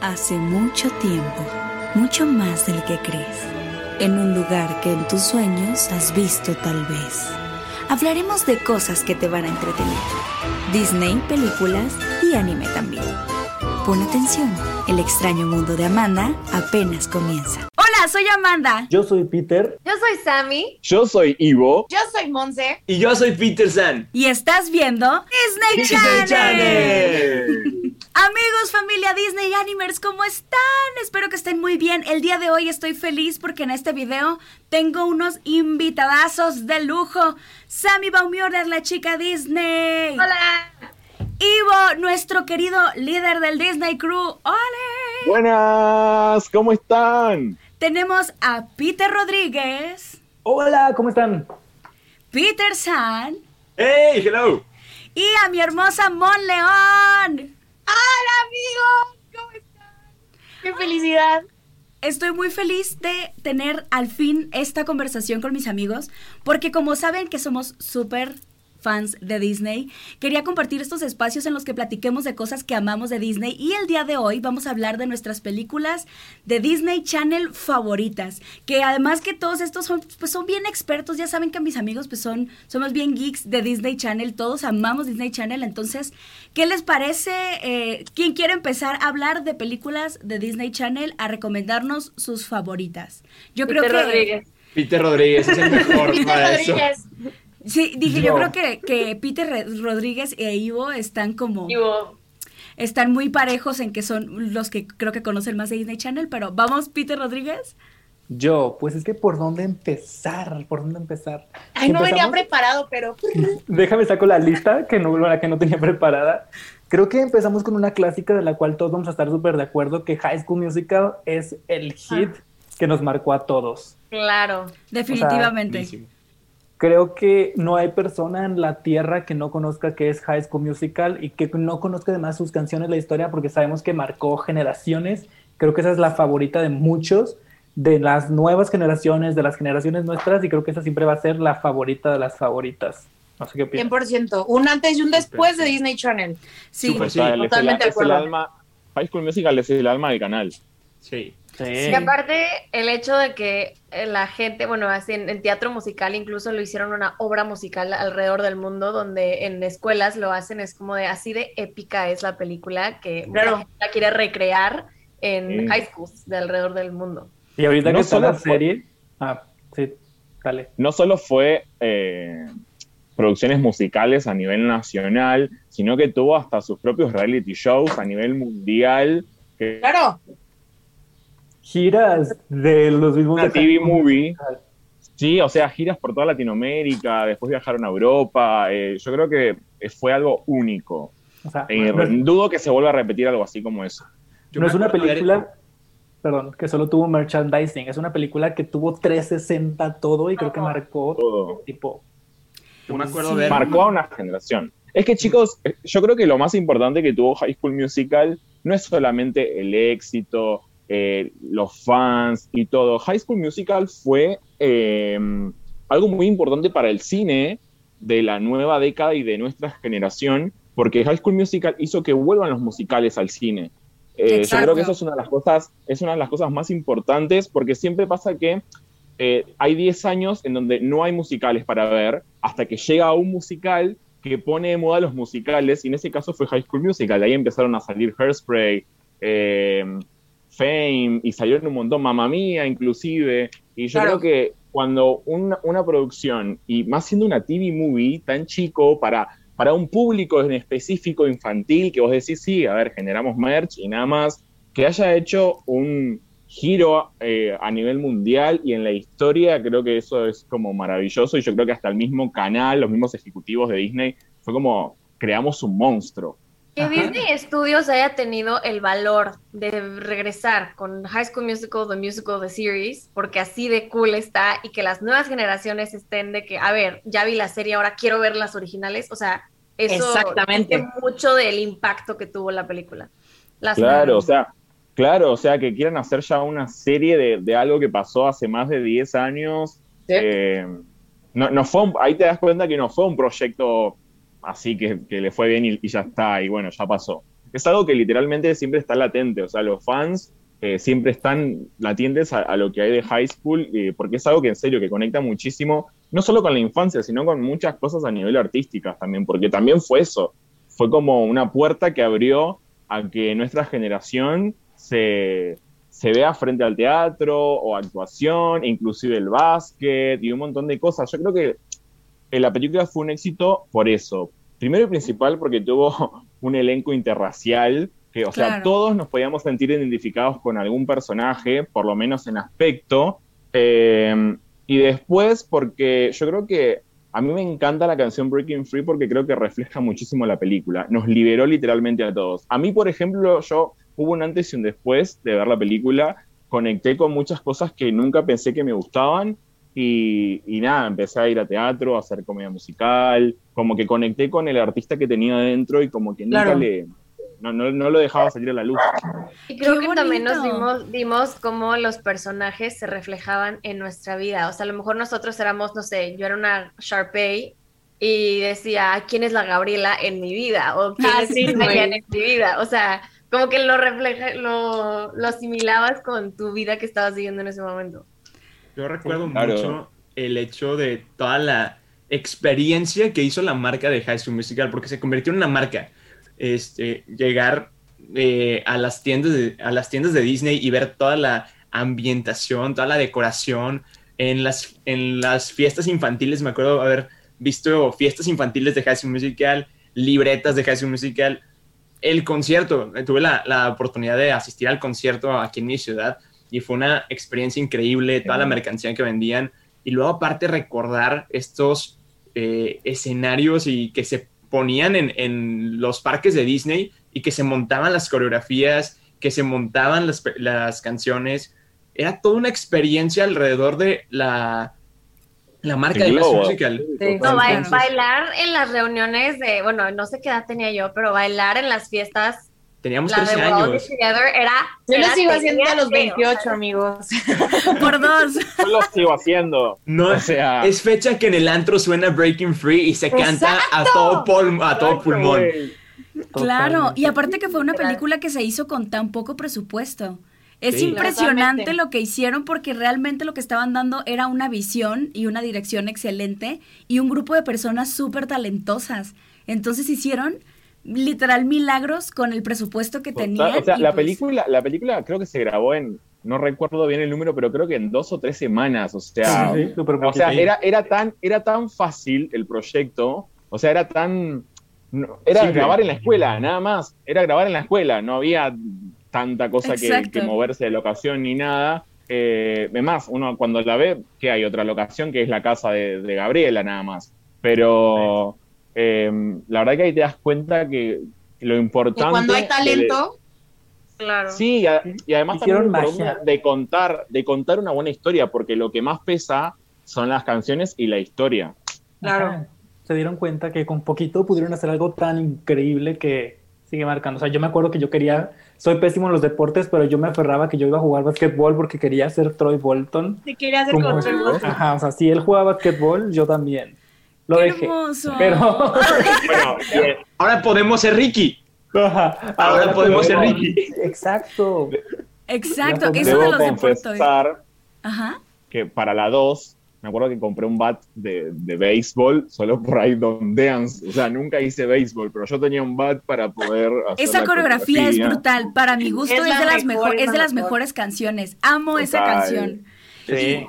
Hace mucho tiempo, mucho más del que crees, en un lugar que en tus sueños has visto tal vez. Hablaremos de cosas que te van a entretener. Disney, películas y anime también. Pon atención, el extraño mundo de Amanda apenas comienza. Hola, soy Amanda. Yo soy Peter. Yo soy Sammy. Yo soy Ivo. Yo soy Monse. Y yo soy Peter San. Y estás viendo Disney, Disney Channel. Amigos, familia Disney Animers, ¿cómo están? Espero que estén muy bien. El día de hoy estoy feliz porque en este video tengo unos invitadazos de lujo. Sammy Baumiorer, la chica Disney. Hola. Ivo, nuestro querido líder del Disney Crew. ¡Ole! Buenas, ¿cómo están? Tenemos a Peter Rodríguez, Hola, ¿cómo están? Peter San ¡Hey, hello! y a mi hermosa Mon León. Hola, amigos. ¿Cómo están? Qué felicidad. Estoy muy feliz de tener al fin esta conversación con mis amigos, porque como saben que somos súper fans de Disney, quería compartir estos espacios en los que platiquemos de cosas que amamos de Disney y el día de hoy vamos a hablar de nuestras películas de Disney Channel favoritas, que además que todos estos son, pues son bien expertos, ya saben que mis amigos pues son, somos bien geeks de Disney Channel, todos amamos Disney Channel, entonces, ¿qué les parece? Eh, ¿Quién quiere empezar a hablar de películas de Disney Channel, a recomendarnos sus favoritas? Yo creo Peter que... Rodríguez. Peter Rodríguez es el mejor Peter para eso. Sí, dije, yo Yo. creo que, que Peter Rodríguez e Ivo están como... Ivo. Están muy parejos en que son los que creo que conocen más de Disney Channel, pero vamos, Peter Rodríguez. Yo, pues es que por dónde empezar, por dónde empezar. Ay, no venía preparado, pero. Déjame saco la lista que no, la que no tenía preparada. Creo que empezamos con una clásica de la cual todos vamos a estar súper de acuerdo, que High School Musical es el hit que nos marcó a todos. Claro. Definitivamente. Buenísimo. Creo que no hay persona en la tierra que no conozca qué es High School Musical y que no conozca además sus canciones, la historia, porque sabemos que marcó generaciones. Creo que esa es la favorita de muchos, de las nuevas generaciones, de las generaciones nuestras, y creo que esa siempre va a ser la favorita de las favoritas. No sé qué piensas. 100%. Un antes y un después de Disney Channel. Sí, el- totalmente de acuerdo. High School Musical es el alma del canal. Sí. Sí. Y aparte, el hecho de que eh, la gente, bueno, así en, en teatro musical incluso lo hicieron una obra musical alrededor del mundo, donde en escuelas lo hacen, es como de así de épica es la película que Claro. Gente la quiere recrear en Sí. high schools de alrededor del mundo. Y ahorita No que está solo la fue- serie. Ah, sí, dale. No solo fue eh, producciones musicales a nivel nacional, sino que tuvo hasta sus propios reality shows a nivel mundial. que- Claro. Giras de los mismos. Una TV movie. Sí, o sea, giras por toda Latinoamérica, después viajaron a Europa. eh, yo creo que fue algo único. O sea, Eh, no, es- dudo que se vuelva a repetir algo así como eso. Yo no es una de- película, perdón, que solo tuvo merchandising. Es una película que tuvo 360 todo y creo que marcó Todo. tipo. Yo me acuerdo Sí. de Marcó a una generación. Es que chicos, eh, yo creo que lo más importante que tuvo High School Musical no es solamente el éxito, eh, los fans y todo. High School Musical fue eh, algo muy importante para el cine de la nueva década y de nuestra generación, porque High School Musical hizo que vuelvan los musicales al cine. Eh, yo creo que eso es una de las cosas, es una de las cosas más importantes, porque siempre pasa que eh, hay 10 años en donde no hay musicales para ver, hasta que llega un musical que pone de moda los musicales, y en ese caso fue High School Musical. Ahí empezaron a salir Hairspray, eh, Fame, y salieron un montón, Mamma Mía inclusive. Y yo Claro. creo que cuando una, una producción, y más siendo una TV movie tan chico para, para un público en específico infantil, que vos decís, sí, a ver, generamos merch y nada más, que haya hecho un giro eh, a nivel mundial y en la historia, creo que eso es como maravilloso y yo creo que hasta el mismo canal, los mismos ejecutivos de Disney, fue como creamos un monstruo. Que Ajá. Disney Studios haya tenido el valor de regresar con High School Musical, The Musical, The Series, porque así de cool está y que las nuevas generaciones estén de que, a ver, ya vi la serie, ahora quiero ver las originales. O sea, eso Exactamente. dice mucho del impacto que tuvo la película. Las Claro, o sea, claro, o sea, que quieran hacer ya una serie de, de algo que pasó hace más de 10 años. Sí. eh, no, no fue un- ahí te das cuenta que no fue un proyecto así que, le fue bien y, ya está, y bueno, ya pasó. es algo que literalmente siempre está latente, o sea, los fans eh, siempre están latientes a, lo que hay de high school, eh, porque es algo que en serio, que conecta muchísimo, no solo con la infancia, sino con muchas cosas a nivel artísticas también, porque también fue eso, fue como una puerta que abrió a que nuestra generación se, se vea frente al teatro o actuación, inclusive el básquet y un montón de cosas. Yo creo que la película fue un éxito por eso. Primero y principal porque tuvo un elenco interracial, que, o Claro. sea, todos nos podíamos sentir identificados con algún personaje, por lo menos en aspecto. Eh, y después porque yo creo que a mí me encanta la canción Breaking Free porque creo que refleja muchísimo la película. Nos liberó literalmente a todos. A mí, por ejemplo, yo hubo un antes y un después de ver la película. Conecté con muchas cosas que nunca pensé que me gustaban. Y, y nada, empecé a ir a teatro, a hacer comedia musical. Como que conecté con el artista que tenía dentro y como que nunca Claro. le. No, no, no lo dejaba salir a la luz. Y creo Qué que también nos bonito. dimos, dimos cómo los personajes se reflejaban en nuestra vida. O sea, a lo mejor nosotros éramos, no sé, yo era una Sharpay y decía, ¿quién es la Gabriela en mi vida? O ¿quién Ah, es sí, en mi vida? O sea, como que lo refleja, lo, lo asimilabas con tu vida que estabas viviendo en ese momento. Yo recuerdo Claro. mucho el hecho de toda la experiencia que hizo la marca de High School Musical, porque se convirtió en una marca. Este, llegar eh, a, las tiendas de, a las tiendas de Disney y ver toda la ambientación, toda la decoración. En las, en las fiestas infantiles, me acuerdo haber visto fiestas infantiles de High School Musical, libretas de High School Musical, el concierto. eh, Tuve la, la oportunidad de asistir al concierto aquí en mi ciudad y fue una experiencia increíble, toda la mercancía que vendían y luego aparte recordar estos eh, escenarios y que se ponían en, en, los parques de Disney y que se montaban las coreografías, que se montaban las, las canciones. Era toda una experiencia alrededor de la, la marca de. High Musical. Sí. No, bailar en las reuniones de, bueno, no sé qué edad tenía yo, pero bailar en las fiestas, Teníamos la de 13 We're All años. Together era... Yo era lo sigo haciendo a los tenía que, o sea, 28, amigos. Por dos. Yo lo sigo haciendo. No, O sea, es fecha que en el antro suena Breaking Free y se canta a todo, pul- a todo Exacto, pulmón. Claro, Totalmente. y aparte que fue una película que se hizo con tan poco presupuesto. Es Sí. impresionante Totalmente. lo que hicieron porque realmente lo que estaban dando era una visión y una dirección excelente y un grupo de personas súper talentosas. Entonces hicieron literal milagros con el presupuesto que tenían. O sea, la pues, película, la película creo que se grabó en, no recuerdo bien el número, pero creo que en dos o tres semanas. O sea, Sí, sí, súper o sea, era, era tan, era tan fácil el proyecto, o sea, era tan, no, era grabar en la escuela, nada más, era grabar en la escuela, no había tanta cosa que moverse de locación ni nada. Eh, además, uno cuando la ve, que hay otra locación que es la casa de, de Gabriela nada más. Pero eh, la verdad que ahí te das cuenta que lo Que importante... cuando hay de- talento, Claro. Sí, y, a- y además Hicieron también de contar, de contar una buena historia, porque lo que más pesa son las canciones y la historia. claro. Ajá. Se dieron cuenta que con poquito pudieron hacer algo tan increíble que sigue marcando. O sea, yo me acuerdo que yo quería, soy pésimo en los deportes, pero yo me aferraba que yo iba a jugar basquetbol porque quería ser Troy Bolton. Te quería hacer Como-. Ajá, o sea, si él jugaba basquetbol, yo también. Lo ¡Qué dejé. hermoso! Pero Bueno, Ahora podemos ser Ricky. Ahora podemos ser Ricky. Exacto. Exacto, eso de debo los deportes. confesar Ajá. que para la 2, me acuerdo que compré un bat de, de béisbol solo por ahí dondeans. O sea, nunca hice béisbol, pero yo tenía un bat para poder hacer Esa la coreografía es brutal. Para mi gusto Es es, la de las mejor, mejor, es de las mejor. mejores canciones. Amo esa canción. Sí.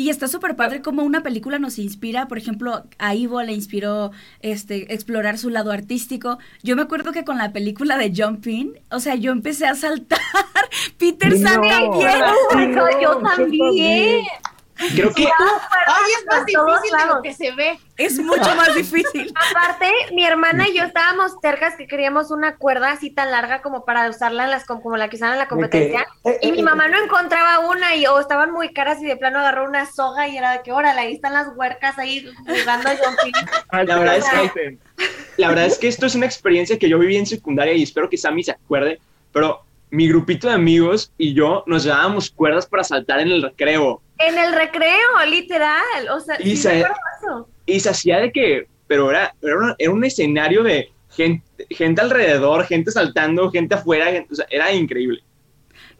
Y está súper padre cómo una película nos inspira, por ejemplo, a Ivo le inspiró este, explorar su lado artístico. Yo me acuerdo que con la película de Jumping, o sea, yo empecé a saltar. Peter No. San también. Eso, yo también. Creo que Ay, es más difícil de lo que se ve. Es mucho más difícil. Aparte, mi hermana y yo estábamos tercas que queríamos una cuerda así tan larga como para usarla en las com- como la que usaban en la competencia. De que- Y mi mamá no encontraba una y o estaban muy caras y de plano agarró una soga y era de que órale, ahí están las huercas ahí jugando a jumping. La verdad es que- la verdad es que esto es una experiencia que yo viví en secundaria y espero que Sammy se acuerde, pero mi grupito de amigos y yo nos llevábamos cuerdas para saltar en el recreo En el recreo, literal. O sea, Y sí se- y se hacía de que, pero era, era, un- era un escenario de gente, gente alrededor, gente saltando, gente afuera, gente- o sea, era increíble.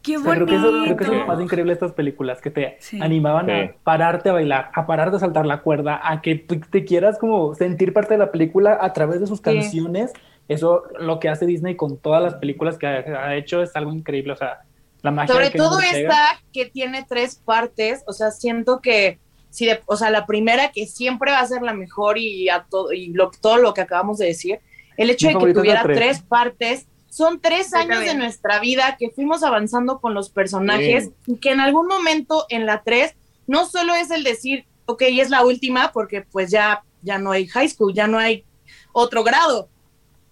Qué O sea, creo, que eso, creo que eso es lo más increíble de estas películas, que te Sí. animaban Sí. a pararte a bailar, a pararte a saltar la cuerda, a que tú te quieras como sentir parte de la película a través de sus canciones. Eso lo que hace Disney con todas las películas que ha, ha hecho es algo increíble. O sea, la magia Sobre todo esta que tiene tres partes, o sea, siento que si de- o sea, la primera que siempre va a ser la mejor y a todo y lo, todo lo que acabamos de decir, el hecho Mi de que tuviera tres. tres partes, son tres años de nuestra vida que fuimos avanzando con los personajes y que en algún momento en la tres no solo es el decir, ok, es la última porque pues ya, ya no hay high school, ya no hay otro grado.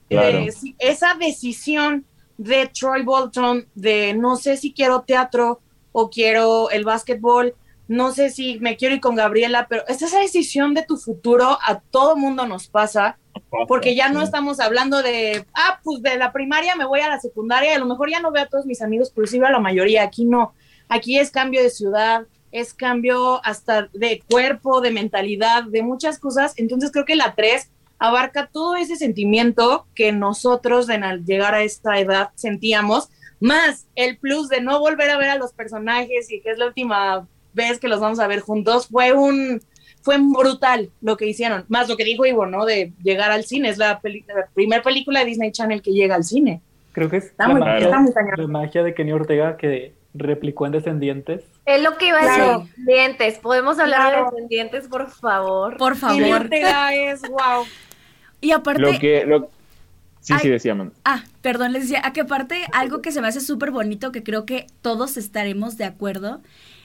Claro. Eh, esa decisión de Troy Bolton de no sé si quiero teatro o quiero el básquetbol, no sé si me quiero ir con Gabriela, pero es esa decisión de tu futuro a todo mundo nos pasa, porque ya no estamos hablando de, ah, pues de la primaria me voy a la secundaria, a lo mejor ya no veo a todos mis amigos, pero sí veo a la mayoría, aquí no, aquí es cambio de ciudad, es cambio hasta de cuerpo, de mentalidad, de muchas cosas, entonces creo que la 3 abarca todo ese sentimiento que nosotros en al llegar a esta edad sentíamos, más el plus de no volver a ver a los personajes y que es la última vez que los vamos a ver juntos, fue un fue brutal lo que hicieron, más lo que dijo Ivo, ¿no? De llegar al cine, es la, la primera película de Disney Channel que llega al cine. Creo que es Está la, muy, magia, está muy la magia de Kenny Ortega que replicó en Descendientes. Es lo que iba a decir. Claro. Descendientes. ¿Podemos hablar Claro. de descendientes, por favor? Por Kenny favor. Ortega es wow. Y aparte, Lo que, lo... Sí, sí, decía, man. Ah, perdón, les decía, a que aparte algo que se me hace súper bonito, que creo que todos estaremos de acuerdo,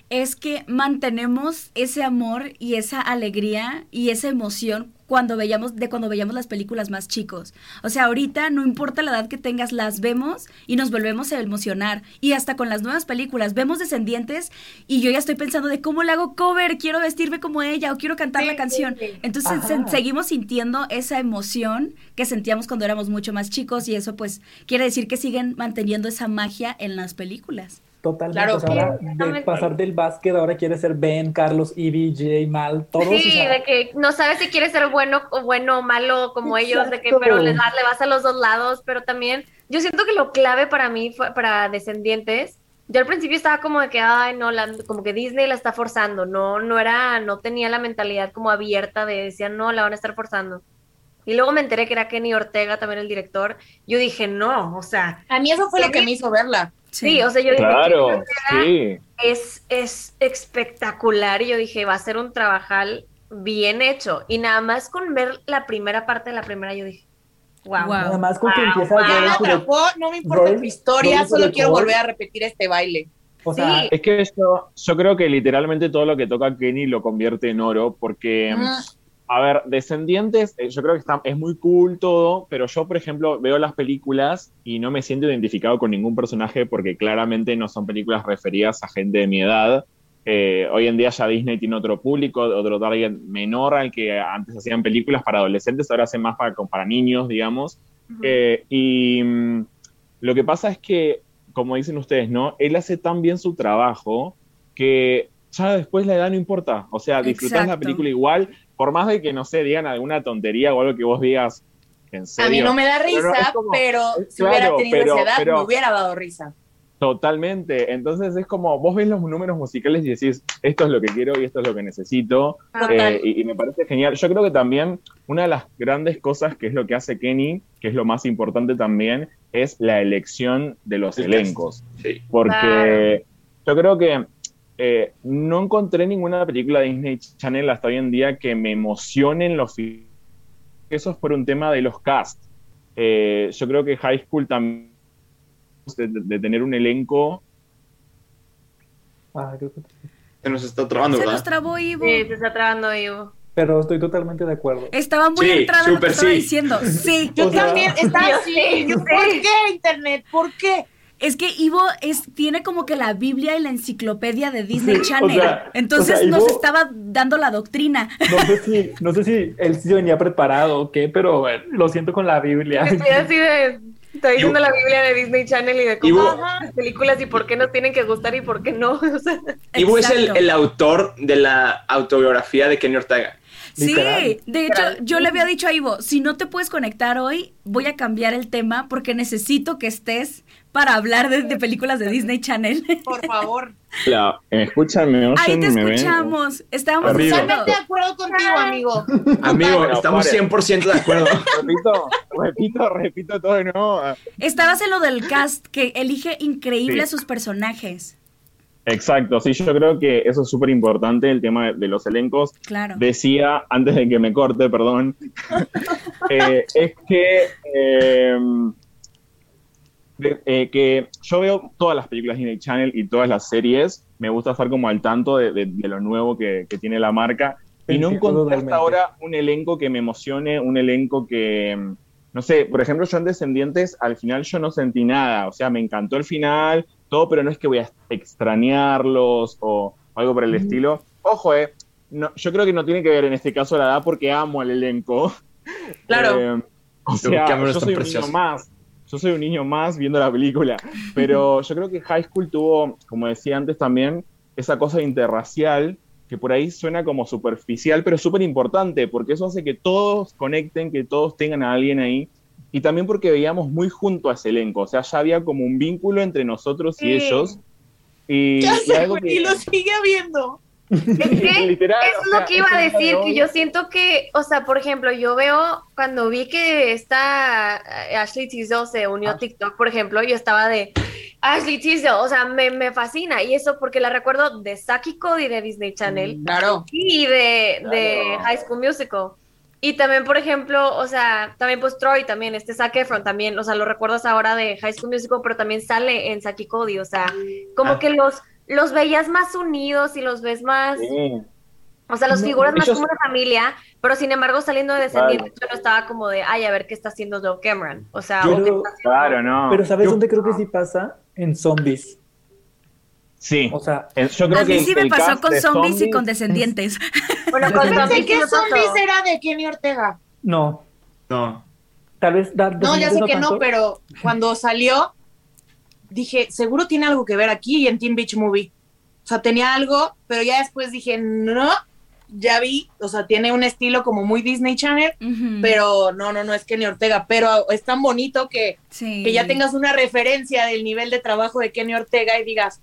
es que mantenemos ese amor y esa alegría y esa emoción cuando veíamos, de cuando veíamos las películas más chicos. O sea, ahorita no importa la edad que tengas, las vemos y nos volvemos a emocionar. Y hasta con las nuevas películas, vemos Descendientes y yo ya estoy pensando de cómo le hago cover, quiero vestirme como ella o quiero cantar Sí, la canción. sí, sí. Entonces se- seguimos sintiendo esa emoción que sentíamos cuando éramos mucho más chicos y eso pues quiere decir que siguen manteniendo esa magia en las películas. Totalmente. Claro, o sea, ahora, sí, de pasar del básquet, ahora quiere ser Ben, Carlos, Ivy, Jay, Mal, todos. o Sí, sea, de que no sabes si quieres ser bueno o bueno o malo como ellos, de que pero le vas, le vas a los dos lados, pero también yo siento que lo clave para mí fue para descendientes. Yo al principio estaba como de que ay no, la- como que Disney la está forzando, no no era no tenía la mentalidad como abierta de decían no, la van a estar forzando. Y luego me enteré que era Kenny Ortega también el director. Yo dije, "No, o sea, A mí eso fue lo que me hizo verla. Sí, o sea, yo dije, Claro, sí. es, es espectacular y yo dije, va a ser un trabajal bien hecho. Y nada más con ver la primera parte de la primera, yo dije, wow. Wow. Nada más con que empieza wow. To the- atrapó, no me importa tu historia, solo quiero volver a repetir este baile. O sea, Sí. Es que yo, yo creo que literalmente todo lo que toca Kenny lo convierte en oro, porque, Mm. A ver, Descendientes, eh, yo creo que está, es muy cool todo, pero yo, por ejemplo, veo las películas y no me siento identificado con ningún personaje porque claramente no son películas referidas a gente de mi edad. Eh, hoy en día ya Disney tiene otro público, otro target menor al que antes hacían películas para adolescentes, ahora hacen más para, para niños, digamos. Eh, y mm, lo que pasa es que, como dicen ustedes, ¿no? Él hace tan bien su trabajo que ya después la edad no importa. O sea, disfrutás la película igual, por más de que, no sé, digan alguna tontería o algo que vos digas, ¿en serio? A mí no me da risa, Pero no, es como- pero si claro, hubiera tenido pero- esa edad, pero- me hubiera dado risa. Totalmente. Entonces es como, vos ves los números musicales y decís, esto es lo que quiero y esto es lo que necesito. Eh, y, y me parece genial. Yo creo que también una de las grandes cosas que es lo que hace Kenny, que es lo más importante también, es la elección de los El elencos. Sí. Porque yo creo que eh, no encontré ninguna película de Disney Channel hasta hoy en día que me emocionen los Eso es por un tema de los cast. Eh, yo creo que High School también de, de tener un elenco ah, creo que- Se nos está trabando, Se ¿verdad? nos trabó Ivo. Sí, se está trabando Ivo. pero estoy totalmente de acuerdo. Estaba muy Sí, entrada lo que estaba diciendo. Sí. Yo O sea- también estaba así. ¿Por qué internet? ¿Por qué? Es que Ivo es, tiene como que la Biblia y la enciclopedia de Disney Sí, o Channel. sea, Entonces o sea, nos estaba dando la doctrina. No sé si, no sé si él sí venía preparado o qué, pero bueno, lo siento con la Biblia. Estoy así de. Está diciendo la Biblia de Disney Channel y de cómo Ivo- las películas y por qué nos tienen que gustar y por qué no. O sea, Ivo es el, el autor de la autobiografía de Kenny Ortega. Sí, de hecho, yo le había dicho a Ivo, si no te puedes conectar hoy, voy a cambiar el tema porque necesito que estés para hablar de, de películas de Disney Channel. Por favor. La- ¿Me escuchan? ¿Me oyen? Ahí te escuchamos. Diciendo- Totalmente de acuerdo contigo, amigo. Amigo, estamos pare. 100% de acuerdo. Repito, repito, repito todo de nuevo. Estabas en lo del cast que elige increíble Sí. a sus personajes. Exacto, sí, yo creo que eso es súper importante, el tema de, de los elencos. Claro. Decía, antes de que me corte, perdón, eh, es que, eh, eh, que yo veo todas las películas de Disney Channel y todas las series, me gusta estar como al tanto de, de- de lo nuevo que, que tiene la marca. Y no encontré hasta ahora un elenco que me emocione, un elenco que, no sé, por ejemplo, yo en Descendientes, al final yo no sentí nada, o sea, me encantó el final, todo, pero no es que voy a extrañarlos o algo por el estilo. Ojo, eh, no, yo creo que no tiene que ver en este caso la edad porque amo al elenco. Claro. Eh, o sea, yo soy un niño más. Yo soy un niño más viendo la película. Pero yo creo que High School tuvo, como decía antes también, esa cosa interracial que por ahí suena como superficial, pero súper importante, porque eso hace que todos conecten, que todos tengan a alguien ahí. Y también porque veíamos muy junto a ese elenco. O sea, ya había como un vínculo entre nosotros y Sí. ellos. Y, Ya y algo güey, y lo sigue viendo. Es que Literal, es sea, lo que iba a decir, que yo siento que, o sea, por ejemplo, yo veo cuando vi que esta eh, Ashley Tisdale se unió Ah. a TikTok, por ejemplo, yo estaba de Ashley Tisdale, o sea, me, me fascina, y eso porque la recuerdo de Saki Cody de Disney Channel Claro. y de, de Claro. High School Musical. Y también, por ejemplo, o sea, también pues Troy también, este Zac Efron también, o sea, lo recuerdas ahora de High School Musical, pero también sale en Saki Cody, o sea, como Ah. que los, los veías más unidos y los ves más... Sí. O sea, los No, figuras más ellos- como una familia, pero sin embargo, saliendo de Descendientes, yo no estaba como de, ay, a ver qué está haciendo Joe Cameron. O sea, Yo o qué creo- está haciendo- Claro, no. Pero ¿sabes Yo- dónde creo que sí pasa? En zombies. sí. O sea, Yo creo A mí que sí me pasó con zombies y con descendientes. Bueno, Yo con zombies Pensé que pasó. Zombies era de Kenny Ortega. no. No. Tal vez. da- No, ya sé que no, pero cuando salió, dije, seguro tiene algo que ver aquí y en Teen Beach Movie. O sea, tenía algo, pero ya después dije, no, ya vi, o sea, tiene un estilo como muy Disney Channel, pero no, no, no es Kenny Ortega, pero es tan bonito que, Sí. que ya tengas una referencia del nivel de trabajo de Kenny Ortega y digas,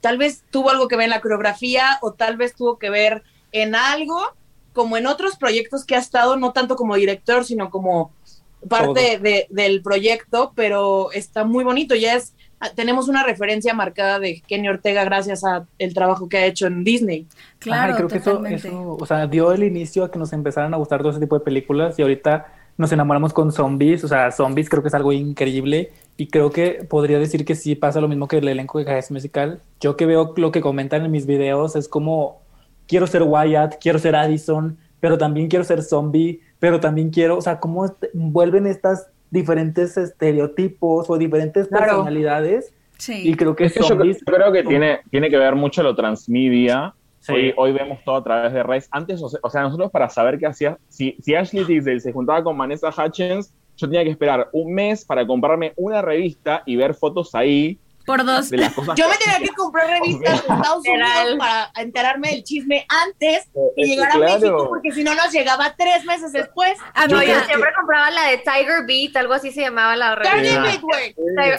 tal vez tuvo algo que ver en la coreografía o tal vez tuvo que ver en algo, como en otros proyectos que ha estado, no tanto como director, sino como parte de- del proyecto, pero está muy bonito, ya es, tenemos una referencia marcada de Kenny Ortega gracias a el trabajo que ha hecho en Disney. Claro, Ajá, y creo que eso, totalmente. eso, o sea, dio el inicio a que nos empezaran a gustar todo ese tipo de películas y ahorita nos enamoramos con zombies, o sea, zombies creo que es algo increíble y creo que podría decir que sí pasa lo mismo que el elenco de School Musical. Yo que veo lo que comentan en mis videos es como, quiero ser Wyatt, quiero ser Addison, pero también quiero ser zombie, pero también quiero, o sea, cómo vuelven estas diferentes estereotipos o diferentes Claro. personalidades Sí. y creo que Es que yo, zombies... yo creo que tiene, tiene que ver mucho lo transmedia. Sí. Hoy, hoy vemos todo a través de redes. Antes, o sea, o sea, nosotros para saber qué hacía, si, si Ashley Tisdale se juntaba con Vanessa Hutchins, yo tenía que esperar un mes para comprarme una revista y ver fotos ahí Por dos. Yo me tenía que comprar revistas de Estados. Unidos para enterarme del chisme antes Es y que llegar a. México, porque si no nos llegaba tres meses después. A No, mí yo ya- siempre compraba la de Tiger Beat, algo así se llamaba la revista. Beat, güey. Tiger-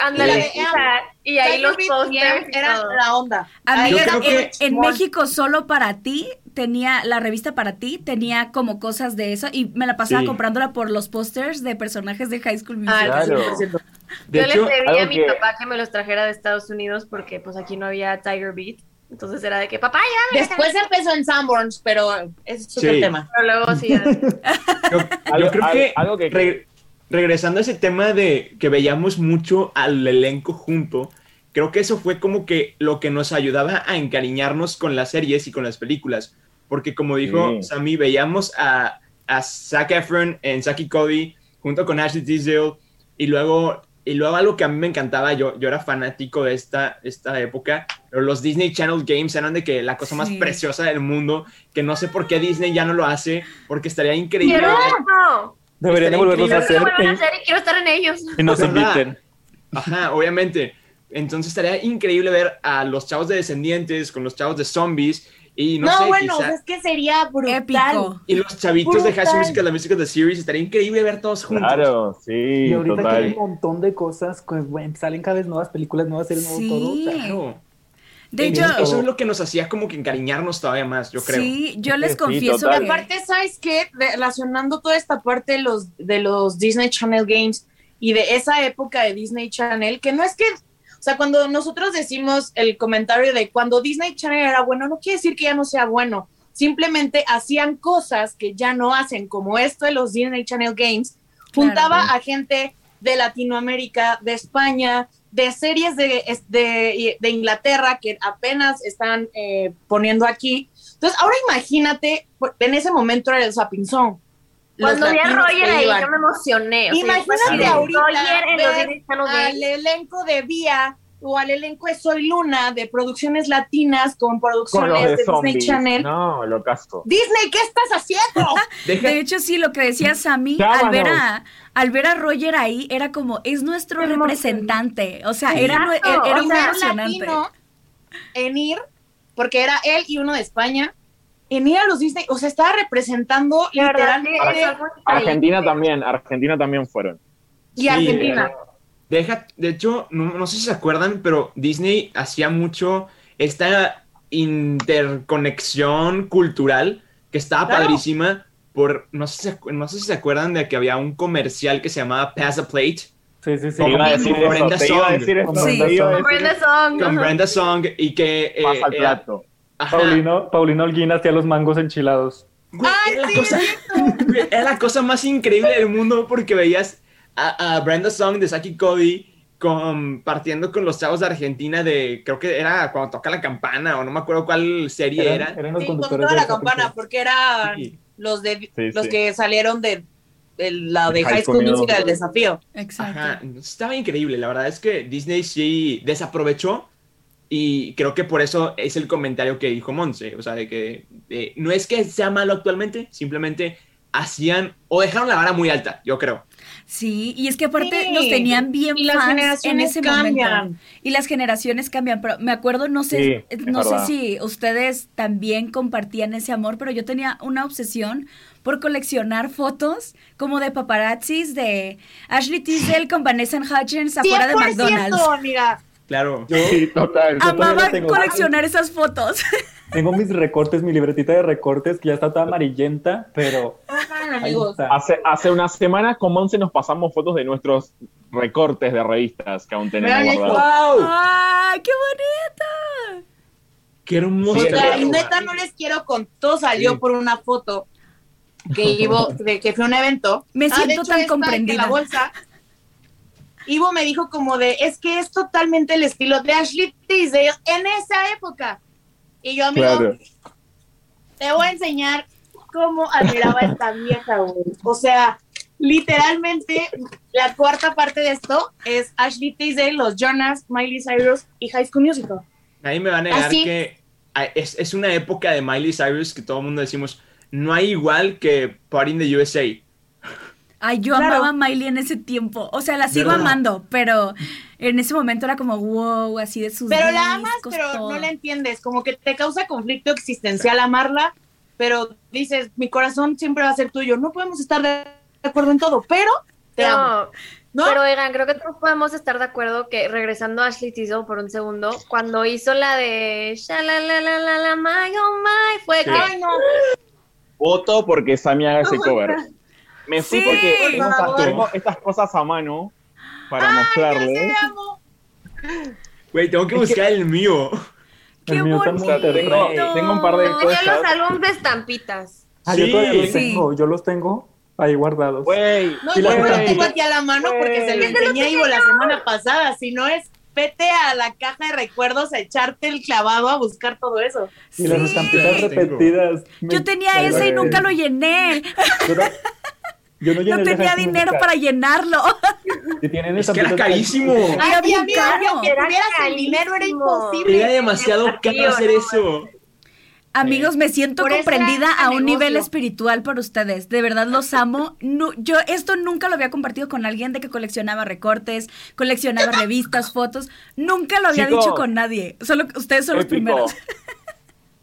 sea, y ahí Tiger los posters era la onda. A mí era que- en. México solo para ti tenía la revista para ti tenía como cosas de eso y me la pasaba Sí. comprándola por los pósters de personajes de High School Ah, Musical. Claro. 100%. De yo hecho, le pedí a mi que- papá que me los trajera de Estados Unidos porque pues aquí no había Tiger Beat. Entonces era de que, papá, ya, Después empezó en Sanborns, pero es otro Sí. tema. pero luego sí. ya. yo, yo Algo- creo que, algo que- re- regresando a ese tema de que veíamos mucho al elenco junto, creo que eso fue como que lo que nos ayudaba a encariñarnos con las series y con las películas. Porque como dijo Sí. Sammy, veíamos a, a Zac Efron en Saki Cody junto con Ashley Tisdale y luego, y luego algo que a mí me encantaba, yo, yo era fanático de esta, esta época, pero los Disney Channel Games eran de que la cosa más Sí. preciosa del mundo, que no sé por qué Disney ya no lo hace, porque estaría increíble. Eso. Deberían de volverlos a hacer a y- hacer y quiero estar en ellos. y nos ¿Verdad? inviten. Ajá, obviamente. Entonces estaría increíble ver a los chavos de Descendientes con los chavos de Zombies Y no, No, sé, bueno, quizá- es que sería brutal. Épico. Y los chavitos de Brutal. Musical, la música de Series, estaría increíble ver todos juntos. Claro, sí, Y ahorita que hay un montón de cosas, que, bueno, salen cada vez nuevas películas, nuevas series, nuevos Sí. todo. Claro. De hecho, eso es lo que nos hacía como que encariñarnos todavía más, yo creo. sí, yo les Sí, confieso total. que... Aparte, ¿sabes qué? Relacionando toda esta parte de los, de los Disney Channel Games y de esa época de Disney Channel, que no es que, sea, cuando nosotros decimos el comentario de cuando Disney Channel era bueno, no quiere decir que ya no sea bueno, simplemente hacían cosas que ya no hacen, como esto de los Disney Channel Games, juntaba Claro. a gente de Latinoamérica, de España, de series de, de, de Inglaterra que apenas están eh, poniendo aquí. Entonces, ahora imagínate, en ese momento era el Zapping Song. Cuando vi a Roger ahí, iban. yo me emocioné. o Imagínate de ahorita Roger ver al elenco de Vía o al elenco de Soy Luna de producciones latinas con producciones de, de Disney. Channel. No, lo caso. Disney, ¿qué estás haciendo? De hecho, sí, lo que decía Sammy, Llámanos. al ver, a, al ver a Roger ahí, era como, es nuestro Qué emoción. representante. O sea, era, Exacto. era O muy sea, latino en ir, porque era él y uno de España, en ir a los Disney, o sea, estaba representando De verdad, sí, literalmente Argentina también, Argentina también fueron. y Sí, Argentina. Deja, de hecho, no, no sé si se acuerdan, pero Disney hacía mucho esta interconexión cultural que estaba Claro. padrísima por, no sé, si se acu- no sé si se acuerdan de que había un comercial que se llamaba Pass a Plate Sí, sí, sí. Te iba a decir Con Brenda Song. Con Brenda. Song. con. Brenda Song y que... eh, Pasa al era- plato. Ajá. Paulino, Paulino Holguín hacía los mangos enchilados. Güey, Ay, era, la sí, cosa, güey, era la cosa más increíble del mundo porque veías a, a Brenda Song de Saki Cody compartiendo con los chavos de Argentina de, creo que era cuando toca la campana o no me acuerdo cuál serie Eran, era. eran los Sí, con conductores toda de la campana, película. porque eran Sí. los de Sí, los sí. que salieron de, de la de High High School Musical, el Musical. desafío. Exacto. Ajá, estaba increíble. La verdad es que Disney sí desaprovechó y creo que por eso es el comentario que dijo Monse. O sea, de que eh, no es que sea malo actualmente, simplemente hacían o dejaron la vara muy alta, yo creo. Sí, y es que aparte Sí, nos tenían bien y las fans en generaciones ese cambian. momento. Y las generaciones cambian, pero me acuerdo, no sé, Sí, es no sé si ustedes también compartían ese amor, pero yo tenía una obsesión por coleccionar fotos como de paparazzis de Ashley Tisdale con Vanessa Hutchins afuera de 100%, McDonald's. amiga. Claro. Sí, total. Amaba tengo. coleccionar esas fotos. Tengo mis recortes, mi libretita de recortes que ya está toda amarillenta, pero amigos. está. Hace, hace una semana con Monse nos pasamos fotos de nuestros recortes de revistas que aún tenemos Vean guardados. ¡Wow! ¡Ay, qué bonito! ¡Qué hermoso! Sí, neta no les quiero con todo salió Sí. por una foto que de que fue un evento. Me Ah, de siento hecho, tan comprendida. la bolsa. Ivo me dijo como de, es que es totalmente el estilo de Ashley Tisdale en esa época. Y yo, amigo, Claro. te voy a enseñar cómo admiraba a esta vieja, güey. O sea, literalmente, la cuarta parte de esto es Ashley Tisdale, los Jonas, Miley Cyrus y High School Musical. Nadie me va a negar Así- que es, es una época de Miley Cyrus que todo el mundo decimos, no hay igual que Party in the USA. Ay, yo Claro. amaba a Miley en ese tiempo. O sea, la sigo ¿Verdad? amando, pero en ese momento era como wow, así de sus Pero la amas, pero todo. no la entiendes. Como que te causa conflicto existencial amarla, pero dices, mi corazón siempre va a ser tuyo. No podemos estar de acuerdo en todo, pero te amo. No. Pero oigan, creo que todos podemos estar de acuerdo que regresando a Ashley Tisdale por un segundo, cuando hizo la de Shalalalalala, my oh my, fue Sí. que Ay, no. Voto porque Sammy haga ese Oh cover. Me fui Sí, porque tengo estas cosas a mano para Ay, mostrarles. te amo. Güey, tengo que Es que- buscar el mío. ¡Qué El mío está en bonito! Tengo- tengo un par de cosas. los álbumes de estampitas. Ah, yo Sí. todavía los Sí. tengo, yo los tengo ahí guardados. Güey, No, yo no lo güey. tengo aquí a la mano porque se lo enseñé a Ivo la semana pasada. Si no es, vete a la caja de recuerdos a echarte el clavado a buscar todo eso. y las Sí. estampitas Los tengo. repetidas. me Yo tenía ese y nunca lo llené. Yo yo no, tenía dinero para llenarlo. Tienen Es que era carísimo. Ay, Era bien amiga, caro. Era tuvieras el dinero era imposible. Era demasiado caro hacer no, eso. Amigos, me siento Por comprendida a un nivel espiritual por ustedes. De verdad los amo. No, yo esto nunca lo había compartido con alguien de que coleccionaba recortes, coleccionaba revistas, fotos. Nunca lo había dicho con nadie. Solo que ustedes son los Épico. primeros.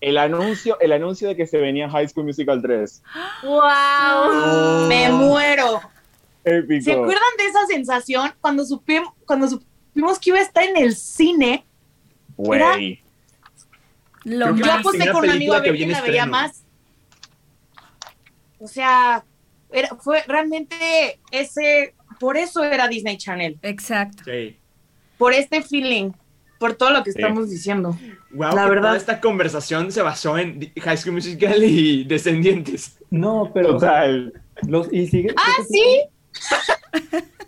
El anuncio, el anuncio de que se venía High School Musical 3. ¡Wow! Me muero. Épico. ¿Se acuerdan de esa sensación cuando supimos, cuando supimos que iba a estar en el cine? Güey. Lo Yo aposté con un amigo a ver quién la veía más. O sea, era, fue realmente ese, por eso era Disney Channel, Exacto. Sí. por este feeling, por todo lo que Sí. estamos diciendo. Wow, La verdad. toda esta conversación se basó en High School Musical y Descendientes. No, pero Total. los y sigue. Ah, sí.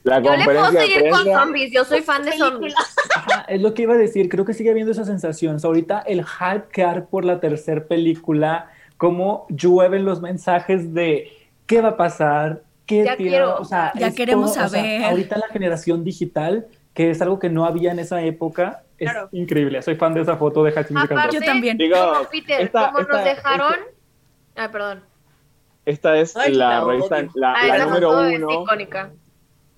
La Yo le puedo seguir con zombies, yo soy fan de zombies. Ajá, es lo que iba a decir, creo que sigue habiendo esa sensación. O sea, ahorita el hype que hay por la tercera película, cómo llueven los mensajes de qué va a pasar, qué Ya tira- quiero. o sea, Ya queremos todo, o sea, saber. ahorita la generación digital, que es algo que no había en esa época, es Claro. increíble. Soy fan de esa foto de High School Musical Aparte, 2. Yo también. Digo, como Peter, esta- como esta- nos dejaron... Ay, perdón. Esta es Ay, la la revista, odio. la, Ah, la número foto es uno. icónica.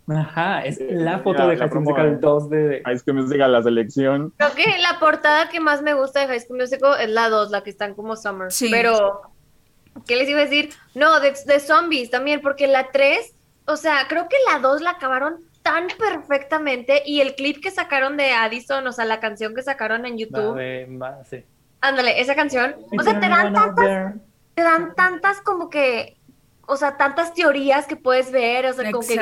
Ajá, es Eh, la foto la- de High School Musical de- 2 de... High School Musical, la selección. Creo que la portada que más me gusta de High School Musical es la 2, la que están como Summer. Sí. Pero, ¿qué les iba a decir? No, de, de zombies también, porque la 3, o sea, creo que la 2 la acabaron tan perfectamente y el clip que sacaron de Addison, o sea, la canción que sacaron en YouTube, va, sí. ándale, esa canción, o sea, te dan tantas, te dan tantas como que, o sea, tantas teorías que puedes ver, o sea, como que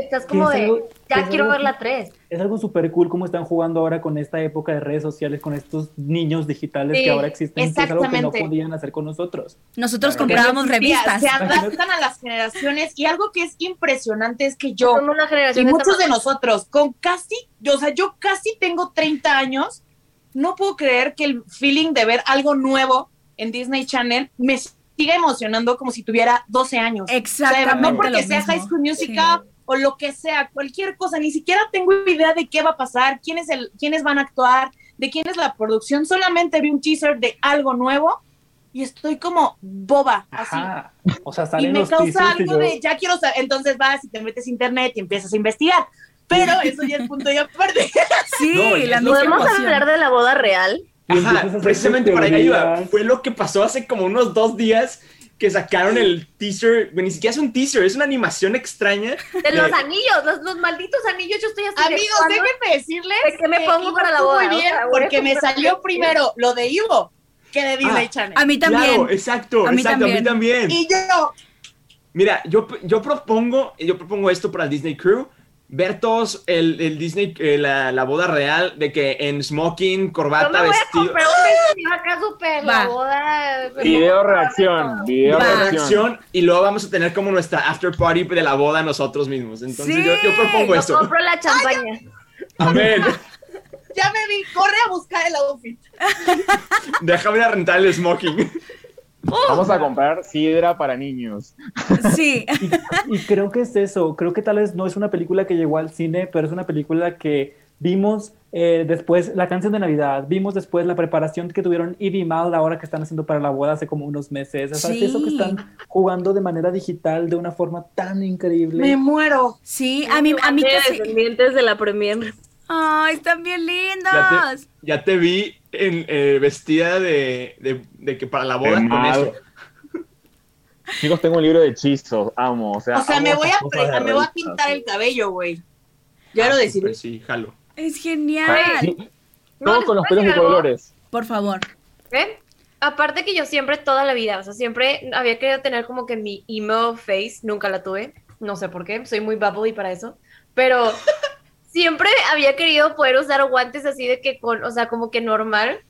estás como es de, algo- ya es quiero algo ver la 3. Es algo súper cool como están jugando ahora con esta época de redes sociales, con estos niños digitales Sí, que ahora existen, que es algo que no exactamente. podían hacer con nosotros. Nosotros Claro. comprábamos revistas. Se adaptan a las generaciones y algo que es impresionante es que yo una y generación de muchos de nosotros, con casi, yo, o sea, yo casi tengo 30 años, no puedo creer que el feeling de ver algo nuevo en Disney Channel me siga emocionando como si tuviera 12 años. O sea, Exactamente. no porque sea mismo. High School Musical o lo que sea, cualquier cosa, ni siquiera tengo idea de qué va a pasar, quién es el, quiénes van a actuar, de quién es la producción, solamente vi un teaser de algo nuevo y estoy como boba, así. O sea, Y me los causa algo yo- de, ya quiero saber, entonces vas y te metes a internet y empiezas a investigar. Pero eso ya es punto y aparte. Sí, No, la ¿Podemos emoción. hablar de la boda real? Ajá, precisamente tus para allá iba. Fue lo que pasó hace como unos dos días que sacaron el teaser. Bueno, ni siquiera es un teaser, es una animación extraña. De los anillos, los, los malditos anillos, yo estoy así Amigos, ¿cuándo? déjenme decirles ¿De qué me que pongo para la boda? Muy O bien, sea, porque me salió primero lo de Ivo que de Disney Ah, Channel. A mí también. Claro, exacto, A mí exacto, a mí también. Y yo, Mira, yo, yo propongo, yo propongo esto para el Disney Crew. Ver todos el, el Disney, eh, la, la boda real, de que en smoking, corbata, me voy a vestido. comprar un vestido acá súper, Va. la boda. Video reacción, video Va. reacción. reacción y luego vamos a tener como nuestra after party de la boda nosotros mismos. Entonces Sí. yo, yo propongo Yo eso. compro la champaña. Amén. ya me vi, corre a buscar el outfit. Déjame ir a rentar el smoking. Vamos a comprar sidra para niños. Sí. Y creo que es eso, creo que tal vez no es una película que llegó al cine, pero es una película que vimos eh, después la canción de Navidad, vimos después la preparación que tuvieron Ivy y Mal ahora que están haciendo para la boda hace como unos meses. O sea, Sí. eso que están jugando de manera digital de una forma tan increíble. Me muero. Sí, a mí, a mí que sí. Descendientes de la premier. Ay, están bien lindos. Ya te, ya te vi en, eh, vestida de, de, de que para la boda con mal. eso. Chicos, tengo un libro de hechizos, amo. O sea, O sea, amo me voy a, pre- me voy a pintar el cabello, güey. Ya Ah, lo decidí. sí, jalo. Es genial. Sí, No, Todos ¿les con los pelos de colores. Por favor. ¿Eh? Aparte que yo siempre, toda la vida, o sea, siempre había querido tener como que mi emo face, nunca la tuve, no sé por qué, soy muy bubbly para eso, pero siempre había querido poder usar guantes así de que con, o sea, como que normal,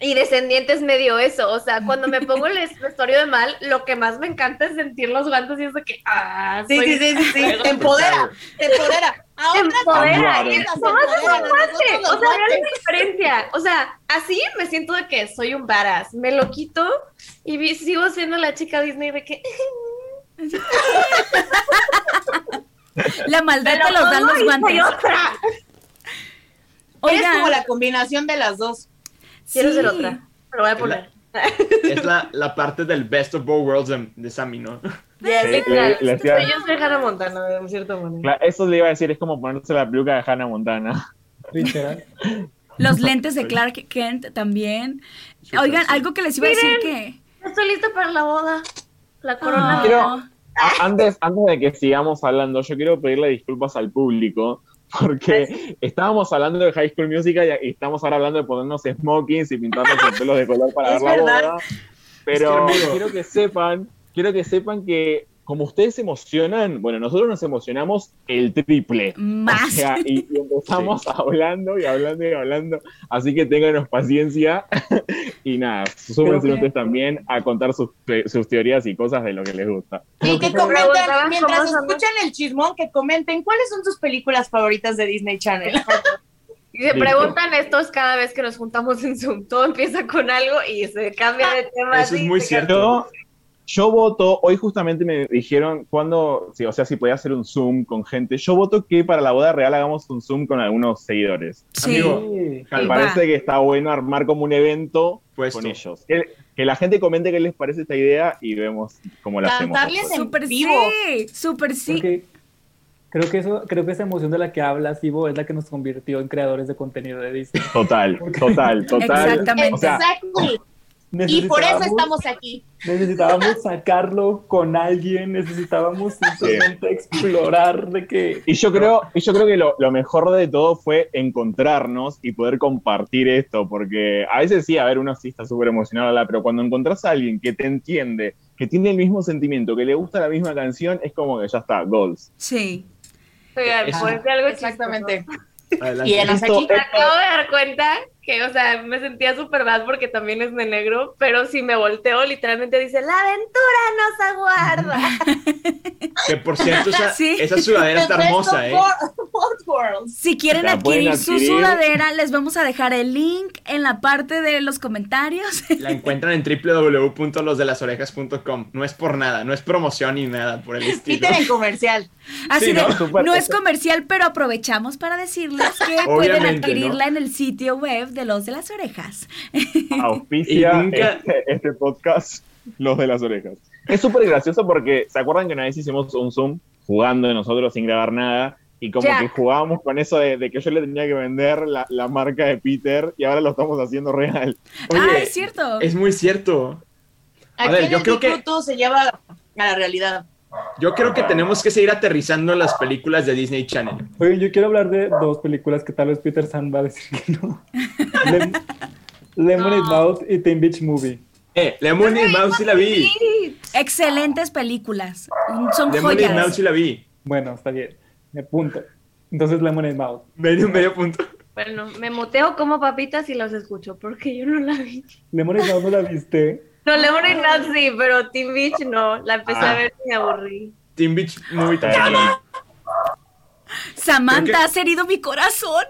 y Descendientes me dio eso, o sea, cuando me pongo el vestuario de mal, lo que más me encanta es sentir los guantes y es de que, ah, Sí, soy- sí, sí, sí, sí. Te empodera, te empodera. A Te otras empodera, personas y las nomás es empodera, un guante, o sea, vean la diferencia, o sea, así me siento de que soy un badass, me lo quito y sigo siendo la chica Disney de que La maldad te los dan pongo los guantes. otra. Eres Oigan, como la combinación de las dos. Quiero sí. ser otra, me lo voy a poner. Es la, la parte del best of both worlds de, de Sammy, ¿no? Le- Literal, le- le hacía- yo soy Hannah Montana, de cierta manera. Claro, Eso le iba a decir, es como ponerse la peluca de Hannah Montana. Literal. Los lentes de Clark Kent también. Oigan, sí. algo que les iba a decir Miren. que... Estoy lista para la boda. La corona. Ah. Quiero- Antes, antes de que sigamos hablando, yo quiero pedirle disculpas al público porque estábamos hablando de High School Musical y, estamos ahora hablando de ponernos smokings y pintarnos el pelo de color para ver la boda. Pero quiero que sepan, quiero que sepan que como ustedes se emocionan, bueno, nosotros nos emocionamos el triple. Más. O sea, y, y empezamos hablando y hablando y hablando. Así que ténganos paciencia. y nada, súmense ustedes también a contar sus, sus teorías y cosas de lo que les gusta. Y que comenten, mientras escuchan el chismón, que comenten cuáles son sus películas favoritas de Disney Channel. Y se preguntan estos cada vez que nos juntamos en Zoom. Todo empieza con algo y se cambia de tema. Eso es muy cierto. Yo, voto, hoy justamente me dijeron cuando, sí, o sea, si podía hacer un Zoom con gente, yo voto que para la boda real hagamos un Zoom con algunos seguidores. Sí. Amigo, Sí. Va. parece que está bueno armar como un evento Puesto. con ellos. Que, que la gente comente qué les parece esta idea y vemos cómo la hacemos. Cantarles Súper vivo. sí, súper sí. Creo que eso, creo que esa emoción de la que hablas, Ivo, es la que nos convirtió en creadores de contenido de Disney. Total, total, total. Exactamente. O sea, Exactly. Y por eso estamos aquí. Necesitábamos sacarlo con alguien, necesitábamos simplemente explorar de que Y yo creo, y yo creo que lo, lo mejor de todo fue encontrarnos y poder compartir esto, porque a veces sí, a ver, uno sí está súper emocionado, pero cuando encontrás a alguien que te entiende, que tiene el mismo sentimiento, que le gusta la misma canción, es como que ya está, goals. Sí. Oigan, por decir algo Exactamente. Adelante. Y en Esto- aquí. Me acabo de dar cuenta que, o sea, me sentía súper mal porque también es de negro, pero si me volteo, literalmente dice, la aventura nos aguarda. Que por cierto, esa, Sí. esa sudadera está hermosa, ¿eh? Si quieren La adquirir su sudadera, les vamos a dejar el link en la parte de los comentarios. La encuentran en www.losdelasorejas.com. No es por nada, no es promoción ni nada por el estilo. Peter en comercial. Así Sí, de, ¿no? No es comercial, pero aprovechamos para decirles que pueden adquirirla ¿no? en el sitio web de Los de las Orejas. Auspicia nunca- este, este podcast, los de las orejas. Es súper gracioso porque, ¿se acuerdan que una vez hicimos un Zoom jugando de nosotros sin grabar nada? Y como Jack. que jugábamos con eso de, de que yo le tenía que vender la, la marca de Peter y ahora lo estamos haciendo real. Oye, ah, es cierto. Es muy cierto. A Aquí ver, en yo el creo que- se lleva a la realidad. Yo creo que tenemos que seguir aterrizando las películas de Disney Channel. Oye, yo quiero hablar de dos películas que tal vez Peter San va a decir que no. Lem- Lemonade No. Mouth y Teen Beach Movie. Eh, Lemonade Mouse sí la vi. Excelentes películas. Son Lemonade joyas. Mouse sí la vi. Bueno, está bien. Me punto. Entonces Lemonade Mouth. Medio, medio punto. Bueno, me muteo como papitas y los escucho porque yo no la vi. Lemonade Mouth no la viste. No, Lemonade Mouth sí, pero Teen Beach no. La empecé Ah. a ver y me aburrí. Teen Beach tampoco la vi. Samantha, que- has herido mi corazón.